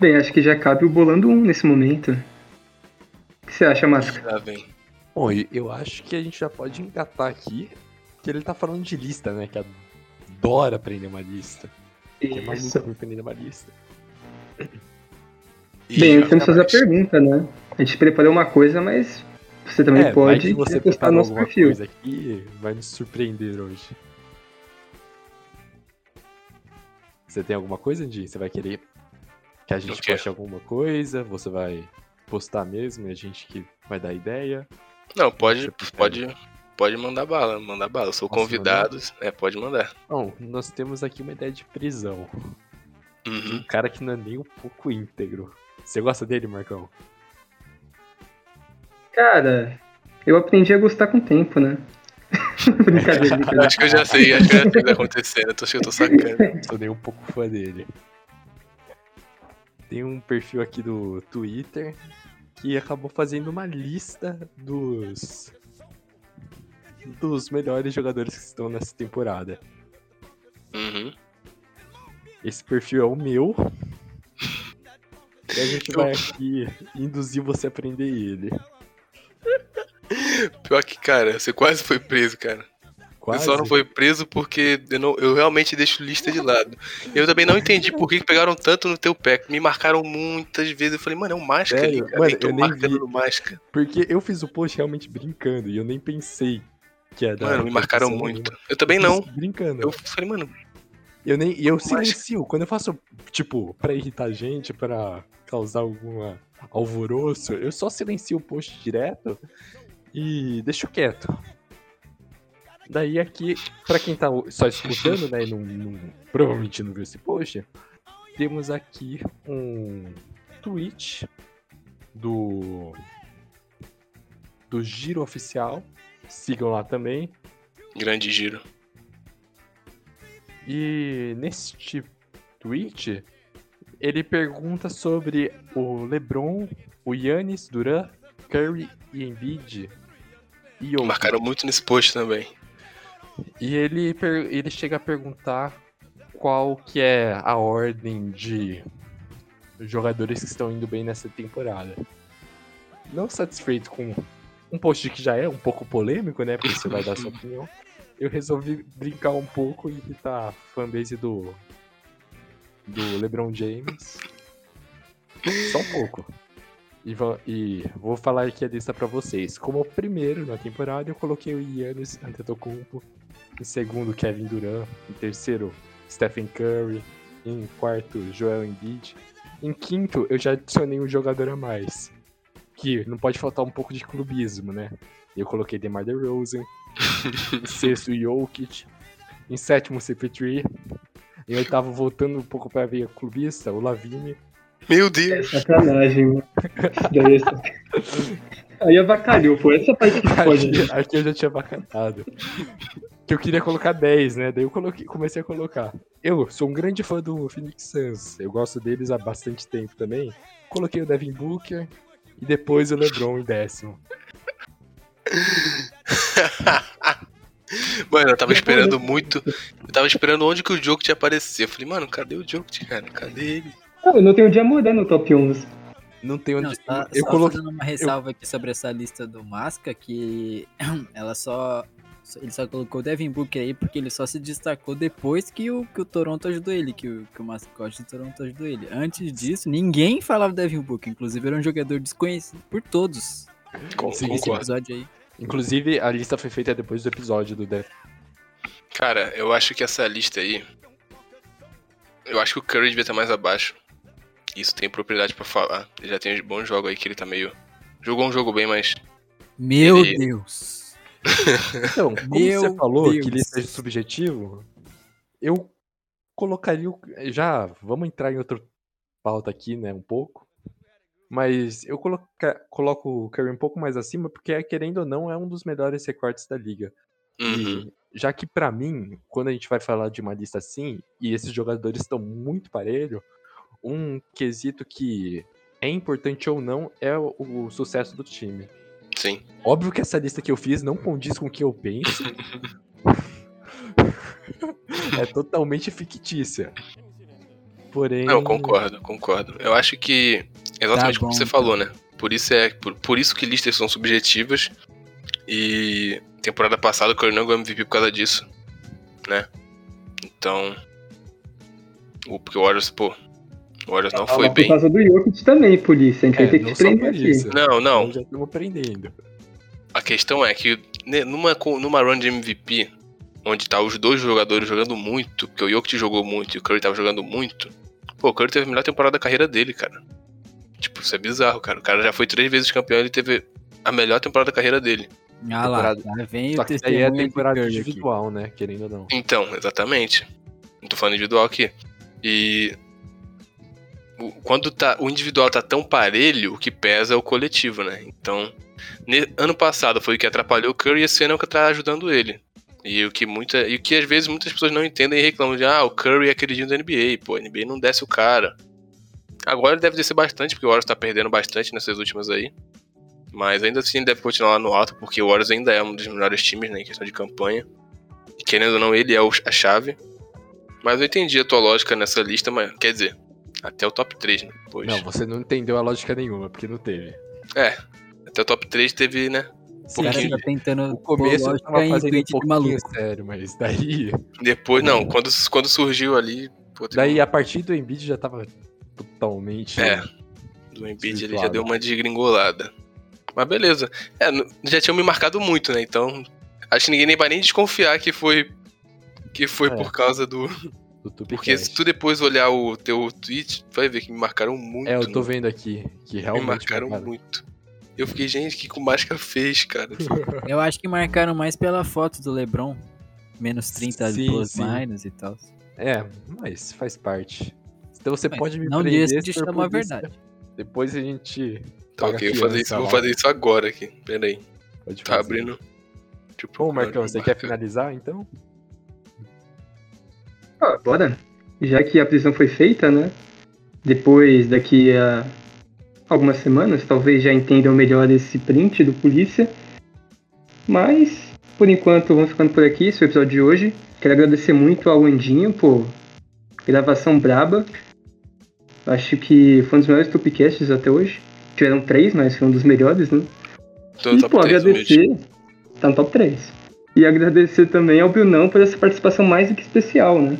Bem, acho que já cabe o bolando um nesse momento. O que você acha, Máscara? Já vem. Bom, eu acho que a gente já pode engatar aqui que ele tá falando de lista, né? Que adora aprender uma lista. Que é maluco aprender uma lista. Bem, temos que fazer a pergunta, né? A gente preparou uma coisa, mas você também é, pode você postar no nosso perfil. Coisa aqui vai nos surpreender hoje. Você tem alguma coisa, Andy? Você vai querer que a gente poste alguma coisa? Você vai postar mesmo e a gente que vai dar ideia? Não, pode, pode, pode mandar bala, mandar bala. Eu sou Posso convidado, mandar? é, pode mandar. Bom, nós temos aqui uma ideia de prisão. Uhum. Um cara que não é nem um pouco íntegro. Você gosta dele, Marcão? Cara, eu aprendi a gostar com o tempo, né? brincadeira, brincadeira. Acho que eu já sei, acho que já sei o que tá acontecendo. Eu tô, eu tô sacando. Sou nem um pouco fã dele. Tem um perfil aqui do Twitter que acabou fazendo uma lista dos dos melhores jogadores que estão nessa temporada. Uhum. Esse perfil é o meu. E a gente vai aqui induzir você a aprender ele. Pior que, cara, você quase foi preso, cara. Quase? Você só não foi preso porque eu, não, eu, realmente deixo lista de lado. Eu também não entendi por que pegaram tanto no teu pé. Me marcaram muitas vezes. Eu falei, mano, é um máscara ali, cara. Mano, eu marcando no máscara. Porque eu fiz o post realmente brincando e eu nem pensei que ia dar. Mano, me marcaram muito. Eu também eu não. Brincando. Eu falei, mano. Eu nem. Eu silencio. Quando eu faço, tipo, pra irritar a gente, pra causar alguma alvoroço, eu só silencio o post direto e deixo quieto. Daí aqui, para quem tá só escutando, né, e não, não, provavelmente não viu esse post, temos aqui um tweet do do Giro Oficial. Sigam lá também. Grande Giro. E neste tweet ele pergunta sobre o LeBron, o Yannis, Duran, Curry e Embiid. E Marcaram muito nesse post também. E ele, ele chega a perguntar qual que é a ordem de jogadores que estão indo bem nessa temporada. Não satisfeito com um post que já é um pouco polêmico, né? Porque você vai dar sua opinião. Eu resolvi brincar um pouco e irritar a fanbase do do LeBron James. Só um pouco. E vou, e vou falar aqui a lista para vocês. Como primeiro na temporada, eu coloquei o Giannis Antetokounmpo. Em segundo, Kevin Durant. Em terceiro, Stephen Curry. Em quarto, Joel Embiid. Em quinto, eu já adicionei um jogador a mais. Que não pode faltar um pouco de clubismo, né? Eu coloquei DeMar DeRozan. em sexto, Jokic. Em sétimo, CP3. Em oitavo, voltando um pouco pra ver clubista, o Lavine. Meu Deus! É sacanagem, mano. Aí avacalhou, foi essa parte que pode. Aqui, aqui eu já tinha avacalhado. Que eu queria colocar 10, né? Daí eu coloquei, comecei a colocar. Eu sou um grande fã do Phoenix Suns. Eu gosto deles há bastante tempo também. Coloquei o Devin Booker e depois o LeBron em décimo. Mano, eu tava esperando muito. Eu tava esperando onde que o jogo tinha aparecer. Eu falei, mano, cadê o jogo, cara? Cadê ele? Ah, eu não tenho de amor no top 11. Não tem onde. Não, só, eu só coloquei. uma ressalva aqui sobre essa lista do Masca, que ela só. Ele só colocou o Devin Booker aí porque ele só se destacou depois que o, que o Toronto ajudou ele, que o, que o mascote do Toronto ajudou ele. Antes disso, ninguém falava do Devin Booker, inclusive era um jogador desconhecido por todos. Com- Esse episódio aí. Inclusive, a lista foi feita depois do episódio do Death. Cara, eu acho que essa lista aí. Eu acho que o Curry devia estar mais abaixo. Isso tem propriedade pra falar. Ele já tem uns bons jogos aí que ele tá meio. Jogou um jogo bem, mas. Meu Ele- Deus! Então, como Meu você falou Deus. que lista é subjetivo, eu colocaria. o- Já vamos entrar em outra pauta aqui, né? Um pouco. Mas eu coloca, coloco o Curry um pouco mais acima, porque, querendo ou não, é um dos melhores recortes da liga. Uhum. E já que pra mim, quando a gente vai falar de uma lista assim, e esses jogadores estão muito parelho, um quesito que é importante ou não é o, o sucesso do time. Sim. Óbvio que essa lista que eu fiz não condiz com o que eu penso. é totalmente fictícia. Porém. Não, concordo, concordo. Eu acho que. Exatamente Tá como bom, você tá. falou, né? Por isso é. Por, por isso que listas são subjetivas. E temporada passada o Curry não ganhou MVP por causa disso. Né? Então. O, porque o Warriors, pô. O Warriors não Ah, foi mas bem. Por causa do Jokic também, polícia. A gente É, vai ter que prender aqui. isso. Não, não. Nós já estamos aprendendo. A questão é que né, numa, numa run de MVP, onde tá os dois jogadores jogando muito, porque o Jokic jogou muito e o Curry tava jogando muito, pô, o Curry teve a melhor temporada da carreira dele, cara. Tipo, isso é bizarro, cara. O cara já foi três vezes campeão e ele teve a melhor temporada da carreira dele. Ah lá, Temporada- lá vem Só o que aí é temporada Curry aqui. individual, né? Querendo ou não. Então, exatamente. Não tô falando individual aqui. E. Quando tá, o individual tá tão parelho, o que pesa é o coletivo, né? Então, ne- ano passado foi o que atrapalhou o Curry e esse ano é o que tá ajudando ele. E o que muita, e o que às vezes muitas pessoas não entendem e reclamam de ah, o Curry é queridinho da NBA, pô, a NBA não desce o cara. Agora ele deve descer bastante, porque o Warriors tá perdendo bastante nessas últimas aí. Mas ainda assim deve continuar lá no alto, porque o Warriors ainda é um dos melhores times, né, em questão de campanha. E querendo ou não, ele é a chave. Mas eu entendi a tua lógica nessa lista, mas quer dizer, até o top 3, né? Depois. Não, você não entendeu a lógica nenhuma, porque não teve. É, até o top 3 teve, né? Esse cara tá tentando O começo eu lógica tava em fazendo um tweet de pouquinho maluco. sério, mas daí. Depois, não, quando, quando surgiu ali. Pô, Daí a partir do Embiid já tava totalmente. É. do Embiid ele já deu uma desgringolada. Mas beleza. É, já tinham me marcado muito, né? Então, acho que ninguém nem vai nem desconfiar que foi. Que foi É. por causa do. do. Porque se tu depois olhar o teu tweet, vai ver que me marcaram muito. É, eu tô né? vendo aqui que Me realmente. marcaram marcaram. muito. Eu fiquei, gente, o que o Máscara fez, cara? Eu acho que marcaram mais pela foto do LeBron. Menos 30 Sim, plus sim. minus e tal. É, mas faz parte. Então você Mas pode me não prender disse de se for chamar a por isso. verdade. Depois a gente Tá ok, eu vou fazer, isso, vou lá. fazer isso agora aqui. Pera aí. pode Tá fazer. abrindo. Tipo, Bom, Marcão, você quer finalizar então? Ah, bora. Já que a prisão foi feita, né? Depois, daqui a algumas semanas, talvez já entendam melhor esse print do polícia. Mas, por enquanto, vamos ficando por aqui, esse é o episódio de hoje. Quero agradecer muito ao Andinho por gravação braba. Acho que foi um dos melhores Tupcasts até hoje. Tiveram três, mas foi um dos melhores, né? Tô no E, top pô, 3 humilde. agradecer. Tá no top 3. E agradecer também ao Brunão por essa participação mais do que especial, né?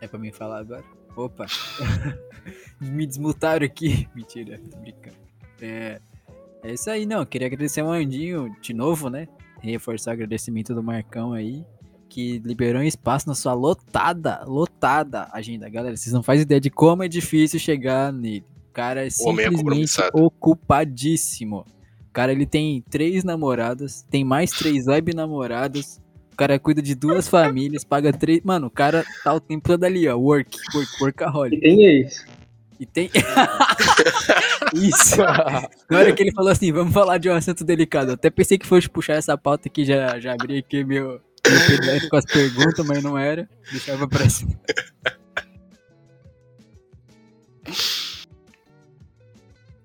É pra mim falar agora? Opa! Me desmutaram aqui. Mentira, tô brincando. É, é isso aí, não. Queria agradecer ao Andinho de novo, né? Reforçar o agradecimento do Marcão aí, que liberou um espaço na sua lotada, lotada agenda. Galera, vocês não fazem ideia de como é difícil chegar nele. O cara é O é simplesmente compromissado. ocupadíssimo. O cara, ele tem três namoradas, tem mais três web namoradas, o cara cuida de duas famílias, paga três. Mano, o cara tá o tempo todo ali, ó. Work, work, E workaholic. tem isso. E tem. Isso. Na hora que ele falou assim, vamos falar de um assunto delicado. Eu até pensei que fosse puxar essa pauta aqui, já, já abri aqui meu, meu PDF com as perguntas, mas não era. Deixava pra cima.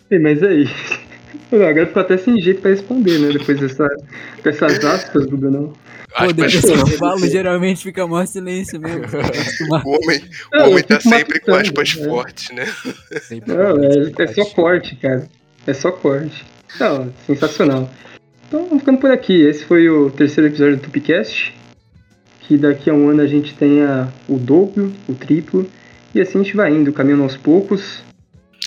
Sim, Mas isso. Agora ficou até sem jeito pra responder, né? Depois dessa, dessas aspas do Brunão. Pô, depois que eu falo, geralmente fica maior silêncio mesmo. o homem, o homem tá sempre com aspas é. fortes, né? Sempre Não, é, é só corte, cara. É só corte. Não, sensacional. Então, vamos ficando por aqui. Esse foi o terceiro episódio do Tupicast. Que daqui a um ano a gente tenha o dobro, o triplo. E assim a gente vai indo, caminhando aos poucos.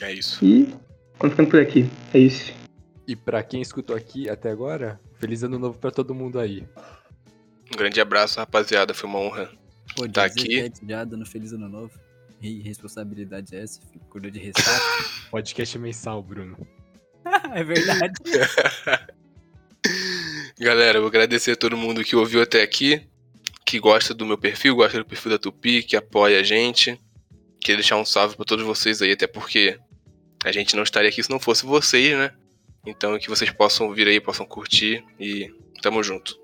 É isso. E vamos ficando por aqui. É isso. E para quem escutou aqui até agora, feliz ano novo para todo mundo aí. Um grande abraço, rapaziada. Foi uma honra Pô, estar aqui. Já dando feliz ano novo. E responsabilidade é essa? Cuida de ressaca. Podcast mensal, Bruno. é verdade. Galera, eu vou agradecer a todo mundo que ouviu até aqui, que gosta do meu perfil, gosta do perfil da Tupi, que apoia a gente. Queria deixar um salve para todos vocês aí, até porque a gente não estaria aqui se não fosse vocês, né? Então que vocês possam vir aí, possam curtir e tamo junto.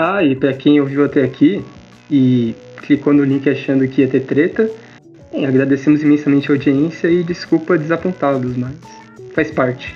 Ah, e pra quem ouviu até aqui e clicou no link achando que ia ter treta, bem, agradecemos imensamente a audiência e desculpa desapontá-los, mas faz parte.